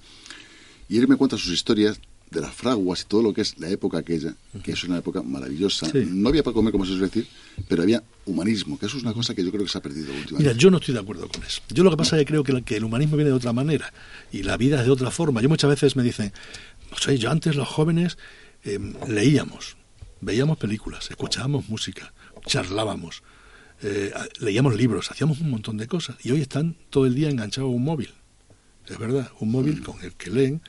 Y él me cuenta sus historias de las fraguas y todo lo que es la época aquella, que es una época maravillosa. Sí. No había para comer, como se suele decir, pero había humanismo, que eso es una cosa que yo creo que se ha perdido últimamente. Mira, yo no estoy de acuerdo con eso. Yo lo que pasa es que creo que, la- que el humanismo viene de otra manera y la vida es de otra forma. Yo muchas veces me dicen, o sea, yo antes los jóvenes eh, leíamos, veíamos películas, escuchábamos música, charlábamos, eh, leíamos libros, hacíamos un montón de cosas y hoy están todo el día enganchados a un móvil. Es verdad, un móvil con el que leen,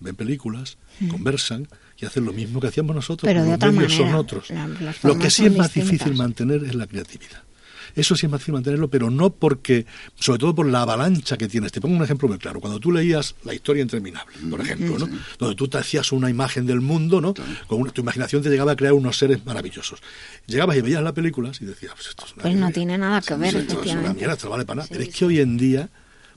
ven películas, Mm. conversan y hacen lo mismo que hacíamos nosotros, Pero pero de los otra medios son manera. otros. La- las Lo que sí son es más distintas. difícil mantener es la creatividad. Eso sí es más difícil mantenerlo, pero no porque, sobre todo por la avalancha que tienes. Te pongo un ejemplo muy claro. Cuando tú leías La historia interminable, por ejemplo, ¿no? donde tú te hacías una imagen del mundo, ¿no? Con una- tu imaginación te llegaba a crear unos seres maravillosos. Llegabas y veías las películas y decías, pues esto es una Pues no tiene nada que ver, esto es una efectivamente. mierda, esto no vale para nada. Pero es que hoy en día,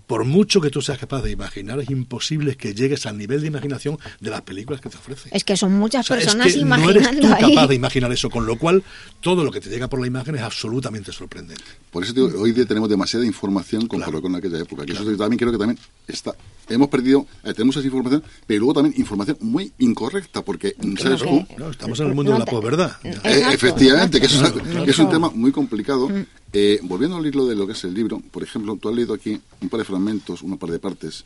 por mucho que tú seas capaz de imaginar, es imposible que llegues al nivel de imaginación de las películas que te ofrecen. Es que son muchas O sea, personas es que no imaginando eres tú ahí. capaz de imaginar eso, con lo cual todo lo que te llega por la imagen es absolutamente sorprendente. Por eso digo, hoy día tenemos demasiada información comparado con aquella época. Que eso también creo que también está. Hemos perdido, eh, tenemos esa información, pero luego también información muy incorrecta, porque sabes tú. No, estamos en el mundo de la posverdad. Eh, efectivamente, que, eso es, Exacto. que es un tema muy complicado. Eh, volviendo al hilo de lo que es el libro, por ejemplo, tú has leído aquí un par de fragmentos, un par de partes.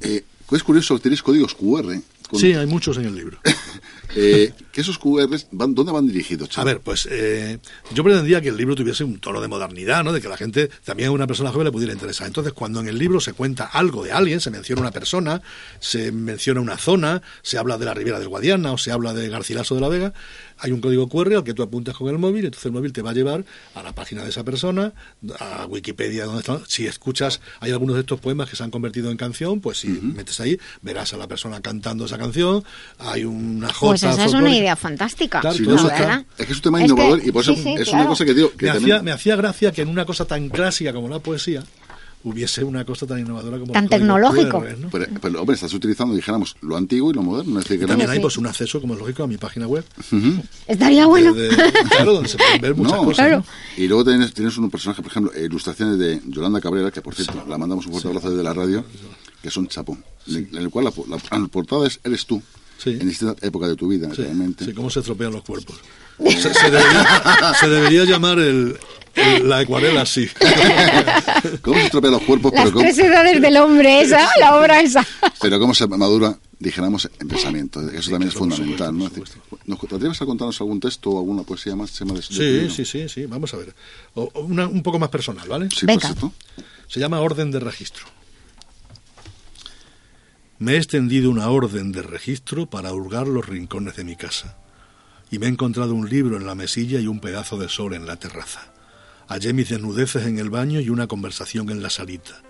Eh, es curioso, tenéis códigos QR. con- Sí, hay muchos en el libro. eh, que esos QRs, van, ¿dónde van dirigidos? A ver, pues eh, yo pretendía que el libro tuviese un tono de modernidad, ¿no? De que la gente, también a una persona joven le pudiera interesar. Entonces, cuando en el libro se cuenta algo de alguien, se menciona una persona, se menciona una zona, se habla de la Ribera del Guadiana o se habla de Garcilaso de la Vega, hay un código QR al que tú apuntas con el móvil, entonces el móvil te va a llevar a la página de esa persona, a Wikipedia, donde está. Si escuchas, hay algunos de estos poemas que se han convertido en canción, pues si metes ahí, verás a la persona cantando esa canción, hay una jota. Pues esa es una idea fantástica. Claro, Sí, todo no, eso la está- verdad. Es que es un tema Es que- innovador y por eso sí, sí, es claro. una cosa que digo que me, también- hacía, me hacía gracia que en una cosa tan clásica como la poesía hubiese una cosa tan innovadora como Tan el tecnológico. QR, ¿no? Pero, pero, hombre, estás utilizando, dijéramos, lo antiguo y lo moderno. Es decir, que También hay pues un acceso, como es lógico, a mi página web. Estaría bueno. Claro, donde se pueden ver muchas No, cosas. ¿no? Y luego tienes, tienes un personaje, por ejemplo, ilustraciones de Yolanda Cabrera, que por cierto, la mandamos un fuerte abrazo desde la radio, que son chapón. En en el cual la, la- la portada es Eres tú, en distintas épocas de tu vida, realmente. Sí, cómo se estropean los cuerpos. Se, se debería, se debería llamar el- la acuarela así. ¿Cómo se estropean los cuerpos? Las Pero cómo, tres edades del hombre, esa, la obra esa. pero cómo se madura, dijéramos, en pensamiento. Eso también es fundamental. ¿no? Es decir, ¿nos- ¿Te atreves a contarnos algún texto o alguna poesía más? De- tu Sí, sí, sí, sí. Vamos a ver. O- o una- un poco más personal, ¿vale? Sí, Venga. Se llama orden de registro. Me he extendido una orden de registro para hurgar los rincones de mi casa. Y me he encontrado un libro en la mesilla y un pedazo de sol en la terraza. Hallé mis desnudeces en el baño y una conversación en la salita.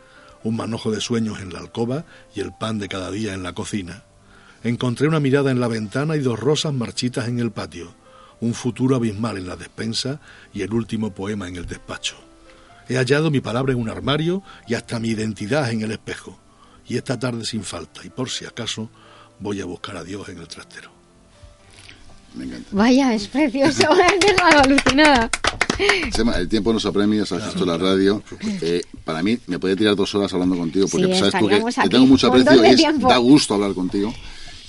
Un manojo de sueños en la alcoba y el pan de cada día en la cocina. Encontré una mirada en la ventana y dos rosas marchitas en el patio. un futuro abismal en la despensa y el último poema en el despacho. He hallado mi palabra en un armario y hasta mi identidad en el espejo. Y esta tarde sin falta, y por si acaso, voy a buscar a Dios en el trastero. Me encanta. Vaya, es precioso, me has dejado alucinada. El tiempo nos apremia, sabes esto la radio. Eh, para mí, me podría tirar dos horas hablando contigo, porque Sí, sabes tú que te tengo mucho aprecio y es- da gusto hablar contigo.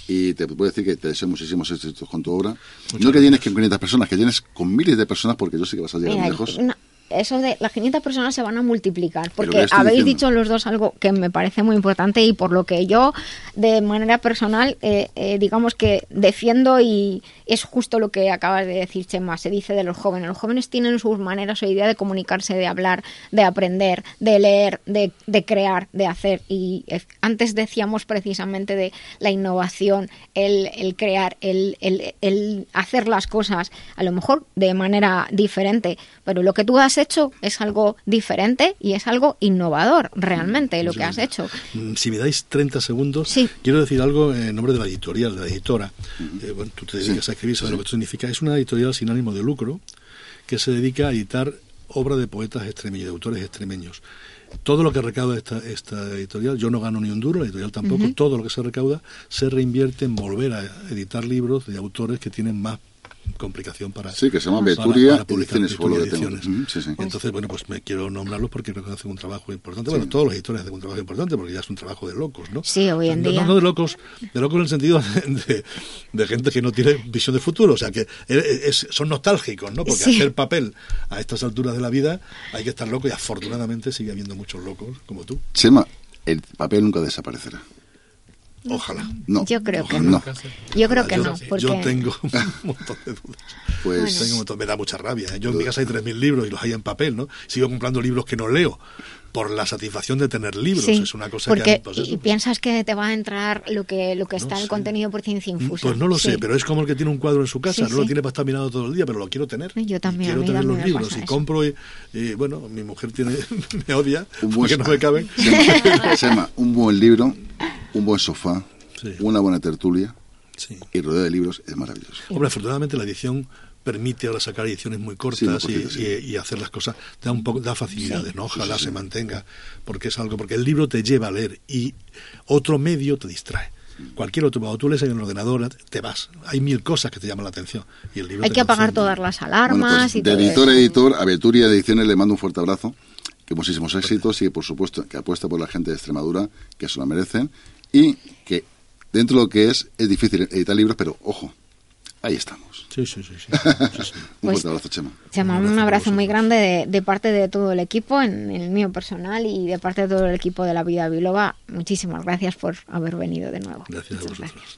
Y te puedo decir que te deseo muchísimos éxitos con tu obra. no que tienes que con 500 personas, que tienes con miles de personas, porque yo sé que vas a llegar Mira, lejos. no, eso de las 500 personas se van a multiplicar, porque ¿qué estoy habéis diciendo? dicho los dos algo que me parece muy importante y por lo que yo, de manera personal, eh, eh, digamos que defiendo y es justo lo que acabas de decir, Chema, se dice de los jóvenes. Los jóvenes tienen sus maneras hoy día de comunicarse, de hablar, de aprender, de leer, de, de crear, de hacer. Y eh, antes decíamos precisamente de la innovación, el, el crear, el, el- el hacer las cosas, a lo mejor de manera diferente, pero lo que tú has hecho es algo diferente y es algo innovador, realmente, lo que has hecho. Mm, Si me dais 30 segundos, quiero decir algo en nombre de la editorial, de la editora. Eh, bueno, tú te dedicas a escribir, sabes lo que esto significa. Es una editorial sin ánimo de lucro que se dedica a editar obra de poetas extremeños, de autores extremeños. Todo lo que recauda esta, esta editorial, yo no gano ni un duro, la editorial tampoco, todo lo que se recauda se reinvierte en volver a editar libros de autores que tienen más complicación para Sí, que se llama Beturia Ediciones, fue lo Beturia que tengo. Ediciones. Ujú, sí, sí. Entonces, bueno, pues me quiero nombrarlos porque creo que hacen un trabajo importante. Sí. Bueno, todos los editores hacen un trabajo importante porque ya es un trabajo de locos, ¿no? Sí, hoy en No, día. no, de locos, de locos en el sentido de, de gente que no tiene visión de futuro, o sea, que es- es- son nostálgicos, ¿no? Porque Sí. hacer papel a estas alturas de la vida hay que estar loco y afortunadamente sigue habiendo muchos locos como tú. Chema, el papel nunca desaparecerá. Ojalá. No. Yo creo que no. no. Yo creo que yo, no, porque... yo tengo un montón de dudas. Pues- Tengo un montón- me da mucha rabia. ¿eh? Yo en mi casa hay 3.000 libros y los hay en papel, ¿no? Sigo comprando libros que no leo por la satisfacción de tener libros. Sí, es una cosa porque que... pues eso, y piensas que te va a entrar lo que lo que está en el contenido por ciencia infusa. Pues no lo Sí. sé, pero es como el que tiene un cuadro en su casa, Sí, no lo tiene para estar mirando todo el día, pero lo quiero tener. Yo también, a Quiero tener los libros y eso. compro y, y, bueno, mi mujer tiene me odia Un buen- porque no me caben. Un buen libro, un buen sofá, una buena tertulia y rodeo de libros es maravilloso. Hombre, afortunadamente la edición permite ahora sacar ediciones muy cortas Sí, y, cortitas, sí. y- y hacer las cosas da un poco da facilidades, Sí. ¿no? Ojalá Sí, sí, se sí. mantenga, porque es algo porque el libro te lleva a leer y otro medio te distrae. Cualquier otro, cuando tú lees en el ordenador, te vas. Hay mil cosas que te llaman la atención. Y el libro Hay que apagar todas las Bueno, alarmas pues, y de todo editor a editor, a Beturia Ediciones le mando un fuerte abrazo, que muchísimos éxitos y por supuesto que apuesta por la gente de Extremadura, que se lo merecen, y que dentro de lo que es, es difícil editar libros, pero ojo, ahí estamos. Sí, sí, sí. sí. un Pues- fuerte abrazo, Chema. Chema, un abrazo muy grande de, de parte de todo el equipo, en el mío personal y de parte de todo el equipo de la Vida Biloba. Muchísimas gracias por haber venido de nuevo. Gracias a vosotros.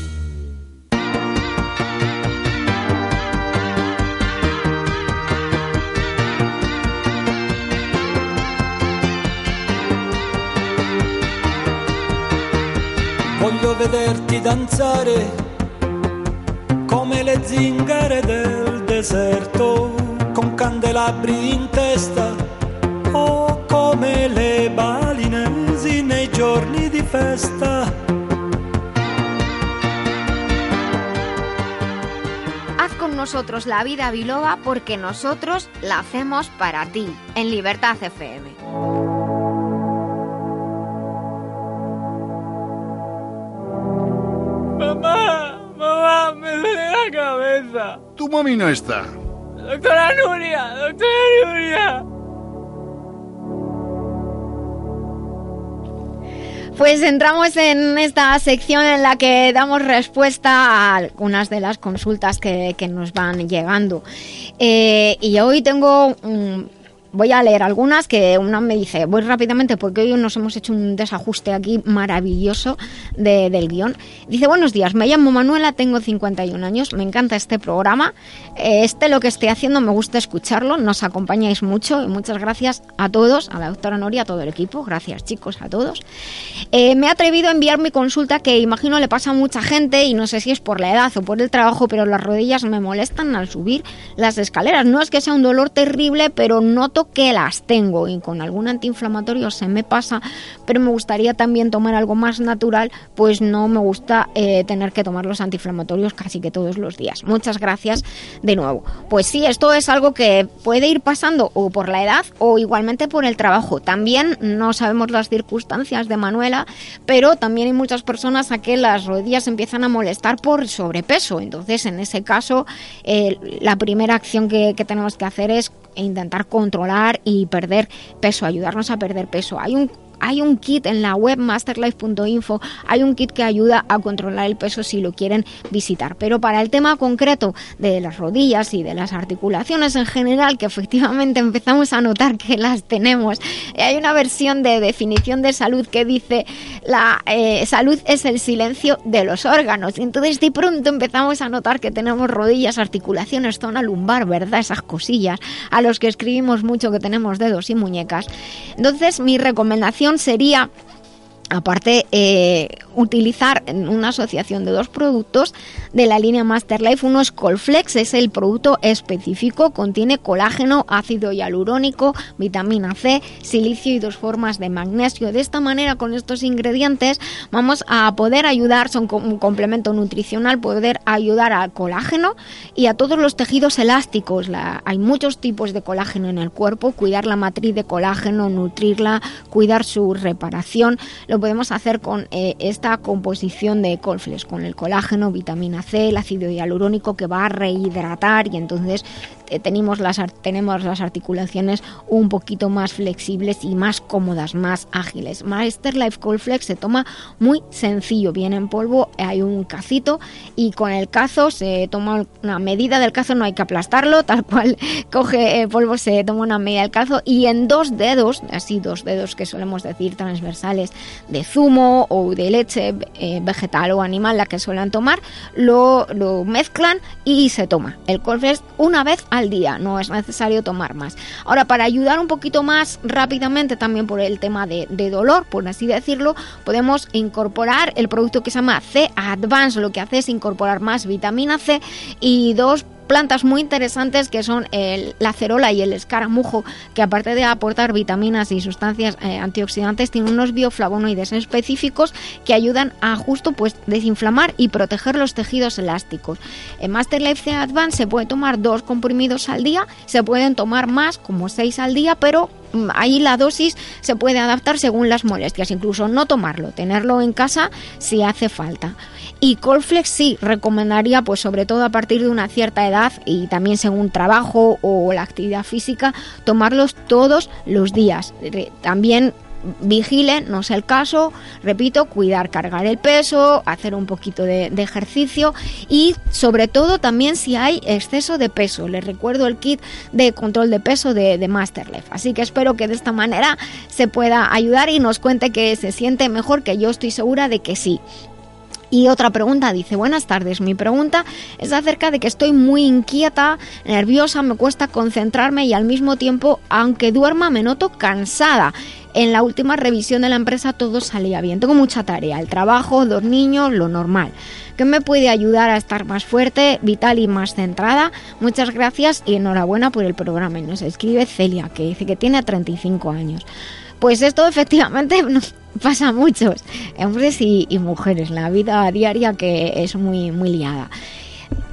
Vederti danzare come le zingare del deserto, con candelabri in testa o come le balinesi nei giorni di festa. Haz con nosotros la Vida Biloba porque nosotros la hacemos para ti, en Libertad FM. Mamá, mamá, me duele la cabeza. Tu mami no está. Doctora Nuria, doctora Nuria. Pues entramos en esta sección en la que damos respuesta a algunas de las consultas que, que nos van llegando. Eh, y hoy tengo mm, voy a leer algunas que una me dice, voy rápidamente porque hoy nos hemos hecho un desajuste aquí maravilloso de- del guion. Dice, buenos días, me llamo Manuela, tengo 51 años, me encanta este programa, eh, este lo que estoy haciendo me gusta escucharlo, nos acompañáis mucho y muchas gracias a todos, a la doctora Noria, a todo el equipo, gracias chicos, a todos. Eh, me he atrevido a enviar mi consulta que imagino le pasa a mucha gente y no sé si es por la edad o por el trabajo, pero las rodillas me molestan al subir las escaleras. No es que sea un dolor terrible, pero noto que las tengo y con algún antiinflamatorio se me pasa, pero me gustaría también tomar algo más natural, pues no me gusta eh, tener que tomar los antiinflamatorios casi que todos los días. Muchas gracias de nuevo. Pues sí, esto es algo que puede ir pasando o por la edad o igualmente por el trabajo. También no sabemos las circunstancias de Manuela, pero también hay muchas personas a que las rodillas empiezan a molestar por sobrepeso. Entonces, en ese caso, eh, la primera acción que, que tenemos que hacer es intentar controlar y perder peso, ayudarnos a perder peso. Hay un hay un kit en la web masterlife.info, hay un kit que ayuda a controlar el peso si lo quieren visitar. Pero para el tema concreto de las rodillas y de las articulaciones en general, que efectivamente empezamos a notar que las tenemos, eh, hay una versión de definición de salud que dice la eh, salud es el silencio de los órganos. Entonces de pronto empezamos a notar que tenemos rodillas, articulaciones, zona lumbar, ¿verdad? Esas cosillas a los que escribimos mucho que tenemos dedos y muñecas. Entonces mi recomendación sería aparte eh, utilizar una asociación de dos productos de la línea Masterlife. Uno es Colflex es el producto específico contiene colágeno ácido hialurónico vitamina C silicio y dos formas de magnesio. De esta manera con estos ingredientes vamos a poder ayudar son como un complemento nutricional poder ayudar al colágeno y a todos los tejidos elásticos. Hay muchos tipos de colágeno en el cuerpo cuidar la matriz de colágeno nutrirla cuidar su reparación podemos hacer con eh, esta composición de Colflex, con el colágeno, vitamina C, el ácido hialurónico que va a rehidratar y entonces tenemos, las, tenemos las articulaciones un poquito más flexibles y más cómodas, más ágiles. Master Life Colflex se toma muy sencillo, viene en polvo, hay un cacito y con el cazo se toma una medida del cazo, no hay que aplastarlo, tal cual coge eh, polvo, se toma una medida del cazo y en dos dedos, así dos dedos que solemos decir transversales de zumo o de leche eh, vegetal o animal, la que suelen tomar, lo, lo mezclan y se toma el Colflex una vez al día, no es necesario tomar más. Ahora, para ayudar un poquito más rápidamente también por el tema de, de dolor, por así decirlo, podemos incorporar el producto que se llama C Advance, lo que hace es incorporar más vitamina C y dos plantas muy interesantes que son el- la cerola y el escaramujo, que aparte de aportar vitaminas y sustancias eh, antioxidantes, tienen unos bioflavonoides específicos que ayudan a justo pues desinflamar y proteger los tejidos elásticos. En Master Life Advance se puede tomar dos comprimidos al día, se pueden tomar más, como seis al día, pero mm, ahí la dosis se puede adaptar según las molestias, incluso no tomarlo, tenerlo en casa si hace falta. Y Colflex sí recomendaría, pues sobre todo a partir de una cierta edad y también según trabajo o la actividad física, tomarlos todos los días. También vigile, no es el caso, repito, cuidar, cargar el peso, hacer un poquito de, ejercicio y sobre todo también si hay exceso de peso. Les recuerdo el kit de control de peso de, de Masterlife. Así que espero que de esta manera se pueda ayudar y nos cuente que se siente mejor, que yo estoy segura de que sí. Y otra pregunta dice, buenas tardes, mi pregunta es acerca de que estoy muy inquieta, nerviosa, me cuesta concentrarme y al mismo tiempo, aunque duerma, me noto cansada. En la última revisión de la empresa todo salía bien, tengo mucha tarea, el trabajo, dos niños, lo normal. ¿Qué me puede ayudar a estar más fuerte, vital y más centrada? Muchas gracias y enhorabuena por el programa. Y nos escribe Celia, que dice que tiene 35 años. Pues esto efectivamente pasa a muchos, hombres y, y mujeres, la vida diaria que es muy, muy liada.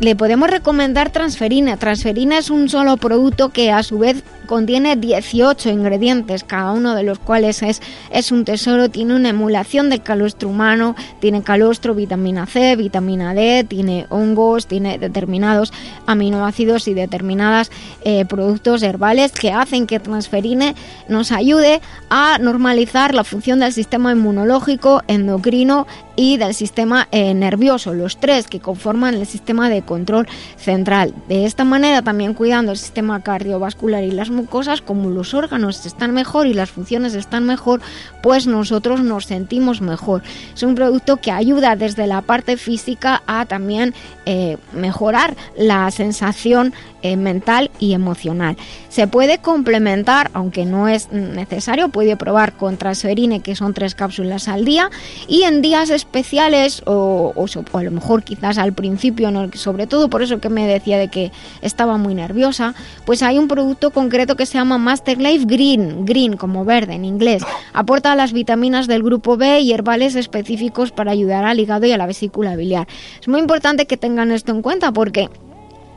Le podemos recomendar transferina. Transferina es un solo producto que a su vez contiene 18 ingredientes, cada uno de los cuales es, es un tesoro. Tiene una emulación de calostro humano, tiene calostro, vitamina C, vitamina D, tiene hongos, tiene determinados aminoácidos y determinados eh, productos herbales que hacen que Transferine nos ayude a normalizar la función del sistema inmunológico, endocrino y del sistema eh, nervioso, los tres que conforman el sistema de control central. De esta manera también cuidando el sistema cardiovascular y las mucosas, como los órganos están mejor y las funciones están mejor, pues nosotros nos sentimos mejor. Es un producto que ayuda desde la parte física a también eh, mejorar la sensación eh, mental y emocional. Se puede complementar, aunque no es necesario, puede probar con transferine, que son tres cápsulas al día, y en días especiales, o, a lo mejor quizás al principio, sobre todo por eso que me decía de que estaba muy nerviosa, pues hay un producto concreto que se llama Master Life Green, green como verde en inglés. Aporta las vitaminas del grupo B y herbales específicos para ayudar al hígado y a la vesícula biliar. Es muy importante que tengan esto en cuenta porque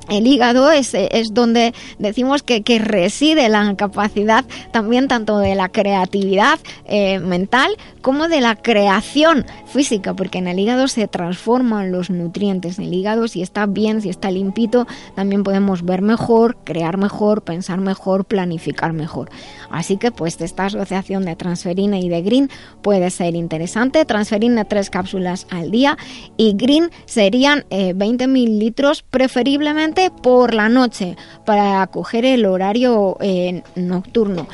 el hígado es, es donde decimos que, que, reside la capacidad también tanto de la creatividad eh, mental como de la creación física, porque en el hígado se transforman los nutrientes. En el hígado, si está bien, si está limpito, también podemos ver mejor, crear mejor, pensar mejor, planificar mejor. Así que pues esta asociación de transferina y de green puede ser interesante. Transferina tres cápsulas al día y green serían 20 eh, mililitros preferiblemente por la noche para coger el horario eh, nocturno.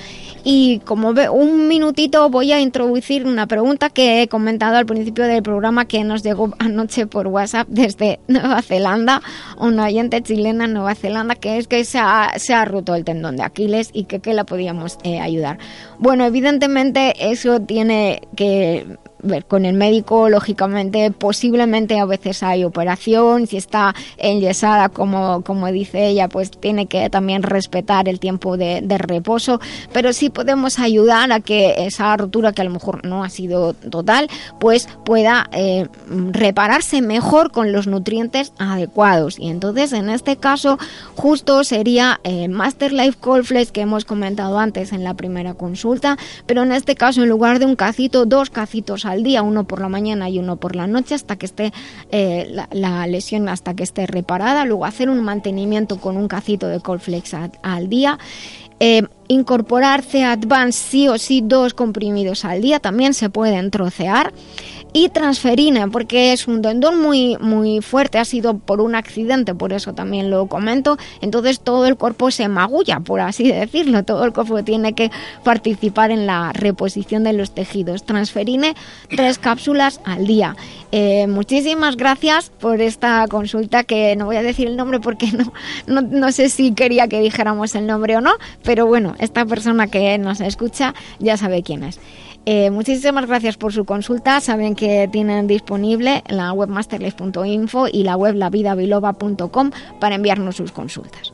Y como ve, un minutito voy a introducir una pregunta que he comentado al principio del programa que nos llegó anoche por WhatsApp desde Nueva Zelanda, una oyente chilena en Nueva Zelanda, que es que se ha, se ha roto el tendón de Aquiles y que, que la podíamos eh, ayudar. Bueno, evidentemente eso tiene que ver con el médico, lógicamente, posiblemente a veces hay operación, si está enyesada, como, como dice ella, pues tiene que también respetar el tiempo de, reposo, pero sí podemos ayudar a que esa rotura, que a lo mejor no ha sido total, pues pueda eh, repararse mejor con los nutrientes adecuados. Y entonces, en este caso, justo sería eh, Master Life Cold Flex que hemos comentado antes en la primera consulta, pero en este caso, en lugar de un cacito, dos cacitos al día, uno por la mañana y uno por la noche, hasta que esté eh, la, lesión, hasta que esté reparada. Luego hacer un mantenimiento con un cacito de Colflex al día. Eh, incorporarse Advance sí o sí dos comprimidos al día, también se pueden trocear y transferina, porque es un tendón muy, muy fuerte, ha sido por un accidente, por eso también lo comento. Entonces todo el cuerpo se magulla, por así decirlo, todo el cuerpo tiene que participar en la reposición de los tejidos. Transferine tres cápsulas al día. Eh, muchísimas gracias por esta consulta, que no voy a decir el nombre porque no, no, no sé si quería que dijéramos el nombre o no, pero bueno, esta persona que nos escucha ya sabe quién es. Eh, muchísimas gracias por su consulta. Saben que tienen disponible la web masterlife.info y la web lavidabiloba.com para enviarnos sus consultas.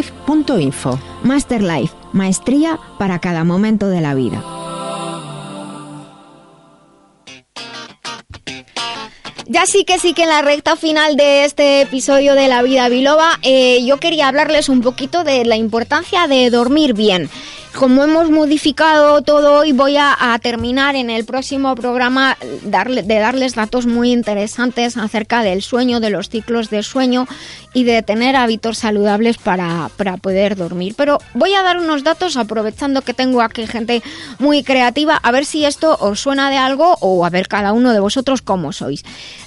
masterlife.info. Masterlife, maestría para cada momento de la vida. Ya sí que sí que en la recta final de este episodio de La Vida Biloba, eh, yo quería hablarles un poquito de la importancia de dormir bien como hemos modificado todo hoy, voy a, terminar en el próximo programa de darles datos muy interesantes acerca del sueño, de los ciclos de sueño y de tener hábitos saludables para, para poder dormir. Pero voy a dar unos datos aprovechando que tengo aquí gente muy creativa, a ver si esto os suena de algo o a ver cada uno de vosotros cómo sois.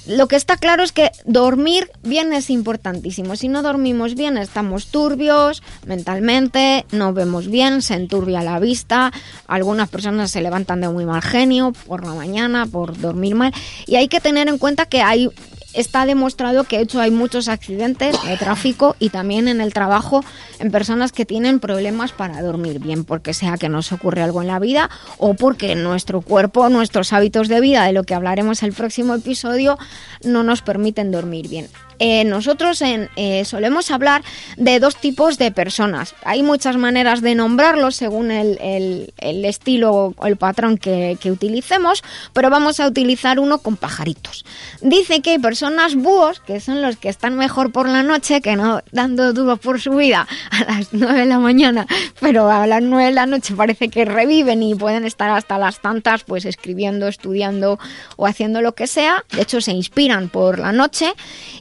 Lo que está claro es que dormir bien es importantísimo. Si no dormimos bien, estamos turbios mentalmente, no vemos bien, sentimos turbia la vista, algunas personas se levantan de muy mal genio por la mañana, por dormir mal, y hay que tener en cuenta que hay está demostrado que de hecho hay muchos accidentes de tráfico y también en el trabajo en personas que tienen problemas para dormir bien, porque sea que nos ocurre algo en la vida o porque nuestro cuerpo, nuestros hábitos de vida, de lo que hablaremos el próximo episodio, no nos permiten dormir bien. Eh, nosotros eh, solemos hablar de dos tipos de personas. Hay muchas maneras de nombrarlos según el, estilo o el patrón que, que utilicemos, pero vamos a utilizar uno con pajaritos. Dice que hay personas búhos, que son los que están mejor por la noche, que no dando duro por su vida a las 9 de la mañana, pero a las 9 de la noche parece que reviven y pueden estar hasta las tantas, pues escribiendo, estudiando o haciendo lo que sea. De hecho, se inspiran por la noche.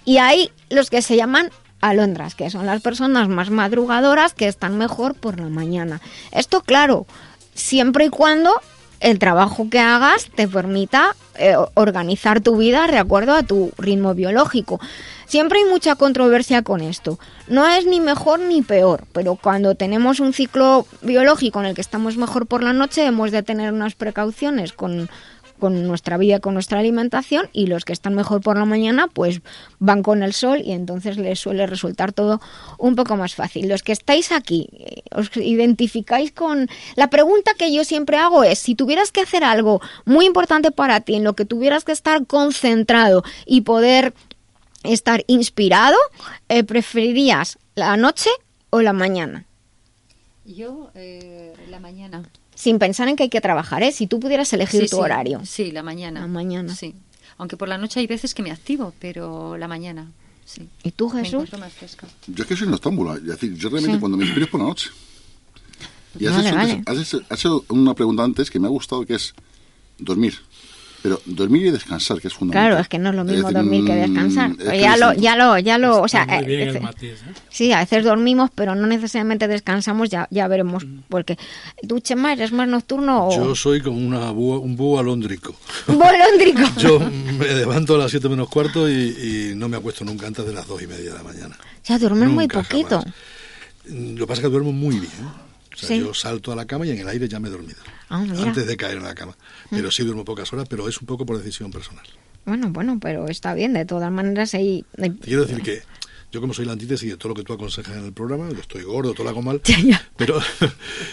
Y hay los que se llaman alondras, que son las personas más madrugadoras que están mejor por la mañana. Esto, claro, siempre y cuando el trabajo que hagas te permita eh, organizar tu vida de acuerdo a tu ritmo biológico. Siempre hay mucha controversia con esto. No es ni mejor ni peor, pero cuando tenemos un ciclo biológico en el que estamos mejor por la noche, hemos de tener unas precauciones con, con nuestra vida, con nuestra alimentación, y los que están mejor por la mañana, pues van con el sol y entonces les suele resultar todo un poco más fácil. Los que estáis aquí, eh, os identificáis con... La pregunta que yo siempre hago es, si tuvieras que hacer algo muy importante para ti, en lo que tuvieras que estar concentrado y poder estar inspirado, eh, ¿preferirías la noche o la mañana? Yo, eh, la mañana. Sin pensar en que hay que trabajar, ¿eh? Si tú pudieras elegir Sí, tu sí, horario. Sí, la mañana. La mañana. Sí. Aunque por la noche hay veces que me activo, pero la mañana, sí. ¿Y tú, Jesús? encuentro más fresca. Yo es que soy noctámbula. Es decir, yo realmente Sí. cuando me inspiro es por la noche. Y has, Vale, hecho, vale. has hecho- has hecho una pregunta antes que me ha gustado, que es dormir. Pero dormir y descansar, que es fundamental. Claro, es que no es lo mismo dormir que mm, descansar. es que ya es lo, ya lo, ya lo, o sea, muy bien eh, el eh, matiz, ¿eh? sí, a veces dormimos, pero no necesariamente descansamos, ya, ya veremos, Mm. porque tú, Chema, eres más nocturno o Yo soy como una búho- un búho alóndrico. bolóndrico. Yo me levanto a las 7 menos cuarto y, y no me acuesto nunca antes de las 2 y media de la mañana. Ya duermes muy poquito. jamás. Lo que pasa es que duermo muy bien. O sea, Sí. yo salto a la cama y en el aire ya me he dormido. Ah. Mm. Antes de caer en la cama. Pero sí duermo pocas horas, pero es un poco por decisión personal. Bueno, bueno, pero está bien, de todas maneras ahí... Te quiero decir que yo como soy la antítesis de todo lo que tú aconsejas en el programa, yo estoy gordo, todo lo hago mal, pero,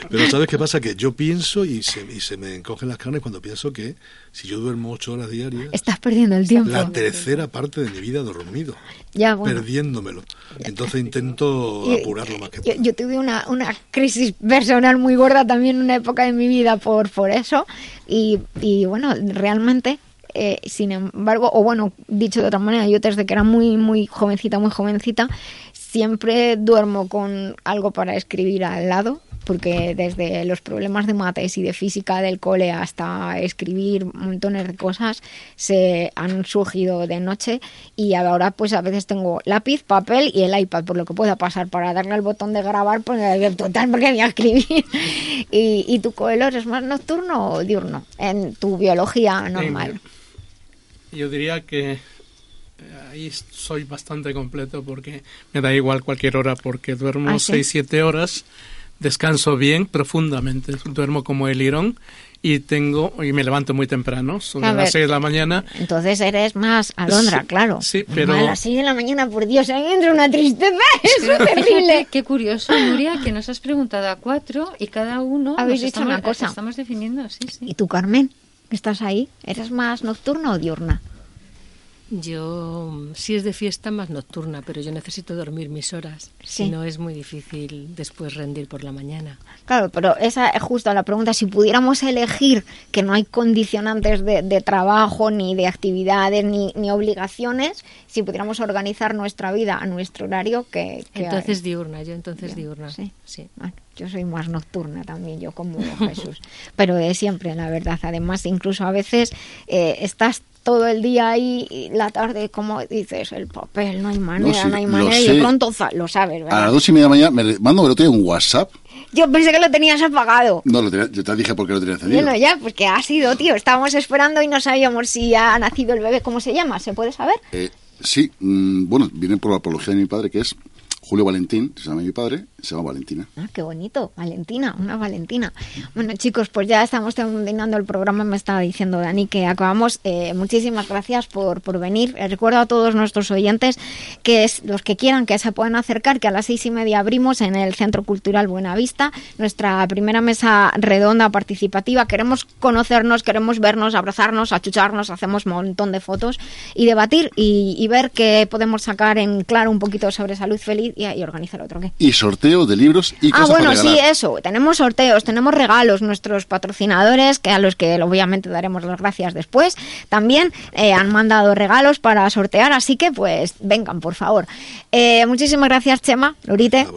pero ¿sabes qué pasa? Que yo pienso y se, y se me encogen las carnes cuando pienso que si yo duermo ocho horas diarias, Estás perdiendo el tiempo. la tercera parte de mi vida dormido, Ya, bueno. perdiéndomelo. Entonces intento Y- apurar lo más que Yo, yo tuve una, una crisis personal muy gorda también en una época de mi vida por, por eso. Y, y bueno, realmente, eh, sin embargo, o bueno, dicho de otra manera, yo desde que era muy, muy jovencita, muy jovencita, siempre duermo con algo para escribir al lado. Porque desde los problemas de mates y de física del cole hasta escribir montones de cosas se han surgido de noche y ahora pues a veces tengo lápiz, papel y el iPad por lo que pueda pasar para darle al botón de grabar pues total porque voy a escribir y, y tu coelho es más nocturno o diurno en tu biología normal Yo diría que eh, ahí soy bastante completo porque me da igual cualquier hora porque duermo ¿Ah, sí? 6-7 horas, descanso bien, profundamente, duermo como el lirón y tengo y me levanto muy temprano, sobre A ver. las 6 de la mañana. entonces eres más alondra Sí, claro sí, pero- a las 6 de la mañana por Dios a mí me entra una tristeza es terrible Qué curioso, Nuria, que nos has preguntado a cuatro y cada uno Habéis nos dicho estamos, una cosa. estamos definiendo, sí, sí. y tú Carmen estás ahí eres más nocturna o diurna Yo, mm, si es de fiesta, más nocturna, pero yo necesito dormir mis horas. Sí. Si no, es muy difícil después rendir por la mañana. Claro, pero esa es justo la pregunta. Si pudiéramos elegir que no hay condicionantes de, de trabajo, ni de actividades, ni, ni obligaciones, si pudiéramos organizar nuestra vida a nuestro horario, que... Entonces diurna, yo entonces diurna. Sí. sí. Bueno, yo soy más nocturna también, yo como Jesús. Pero de siempre, la verdad. Además, incluso a veces eh, estás todo el día ahí y la tarde, como dices, el papel, no hay manera, sí, no hay manera, y de pronto lo sabes, A ¿verdad? las dos y media de la mañana me mando el otro día un WhatsApp. Yo pensé que lo tenías apagado. No, lo tenía- yo te dije por qué lo tenía encendido. Bueno, ya, pues que ha sido, tío. Estábamos esperando y no sabíamos si ha nacido el bebé. ¿Cómo se llama? ¿Se puede saber? Eh, sí, mm, bueno, viene por la apología de mi padre, que es Julio Valentín, se llama mi padre, se llama Valentina. Ah, qué bonito, Valentina, una Valentina. Bueno, chicos, pues ya estamos terminando el programa. Me estaba diciendo Dani que acabamos. Eh, muchísimas gracias por, por venir. Eh, recuerdo a todos nuestros oyentes que es, los que quieran que se puedan acercar, que a las seis y media abrimos en el Centro Cultural Buenavista nuestra primera mesa redonda participativa. Queremos conocernos, queremos vernos, abrazarnos, achucharnos, hacemos un montón de fotos y debatir y, y ver qué podemos sacar en claro un poquito sobre salud feliz y, y organizar otro qué. Y sorteo de libros y Ah, cosas bueno, para sí, eso. Tenemos sorteos, tenemos regalos. Nuestros patrocinadores, que a los que obviamente daremos las gracias después, también eh, han mandado regalos para sortear. Así que, pues, vengan, por favor. Eh, muchísimas gracias, Chema, Lorite,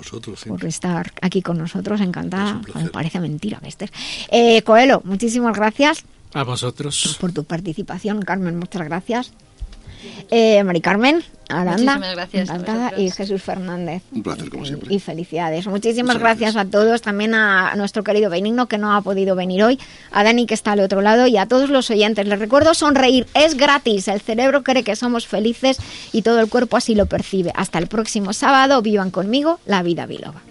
por estar aquí con nosotros. Encantada. Me parece mentira que estés. Eh, Coelho, muchísimas gracias A vosotros. por tu participación. Carmen, muchas gracias. Eh, Mari Carmen, Aranda, Muchísimas gracias y Jesús Fernández. Un placer, como siempre. Y felicidades. Muchísimas gracias. a todos, también a nuestro querido Benigno que no ha podido venir hoy, a Dani que está al otro lado y a todos los oyentes. Les recuerdo sonreír, es gratis. El cerebro cree que somos felices y todo el cuerpo así lo percibe. Hasta el próximo sábado, vivan conmigo la vida biloba.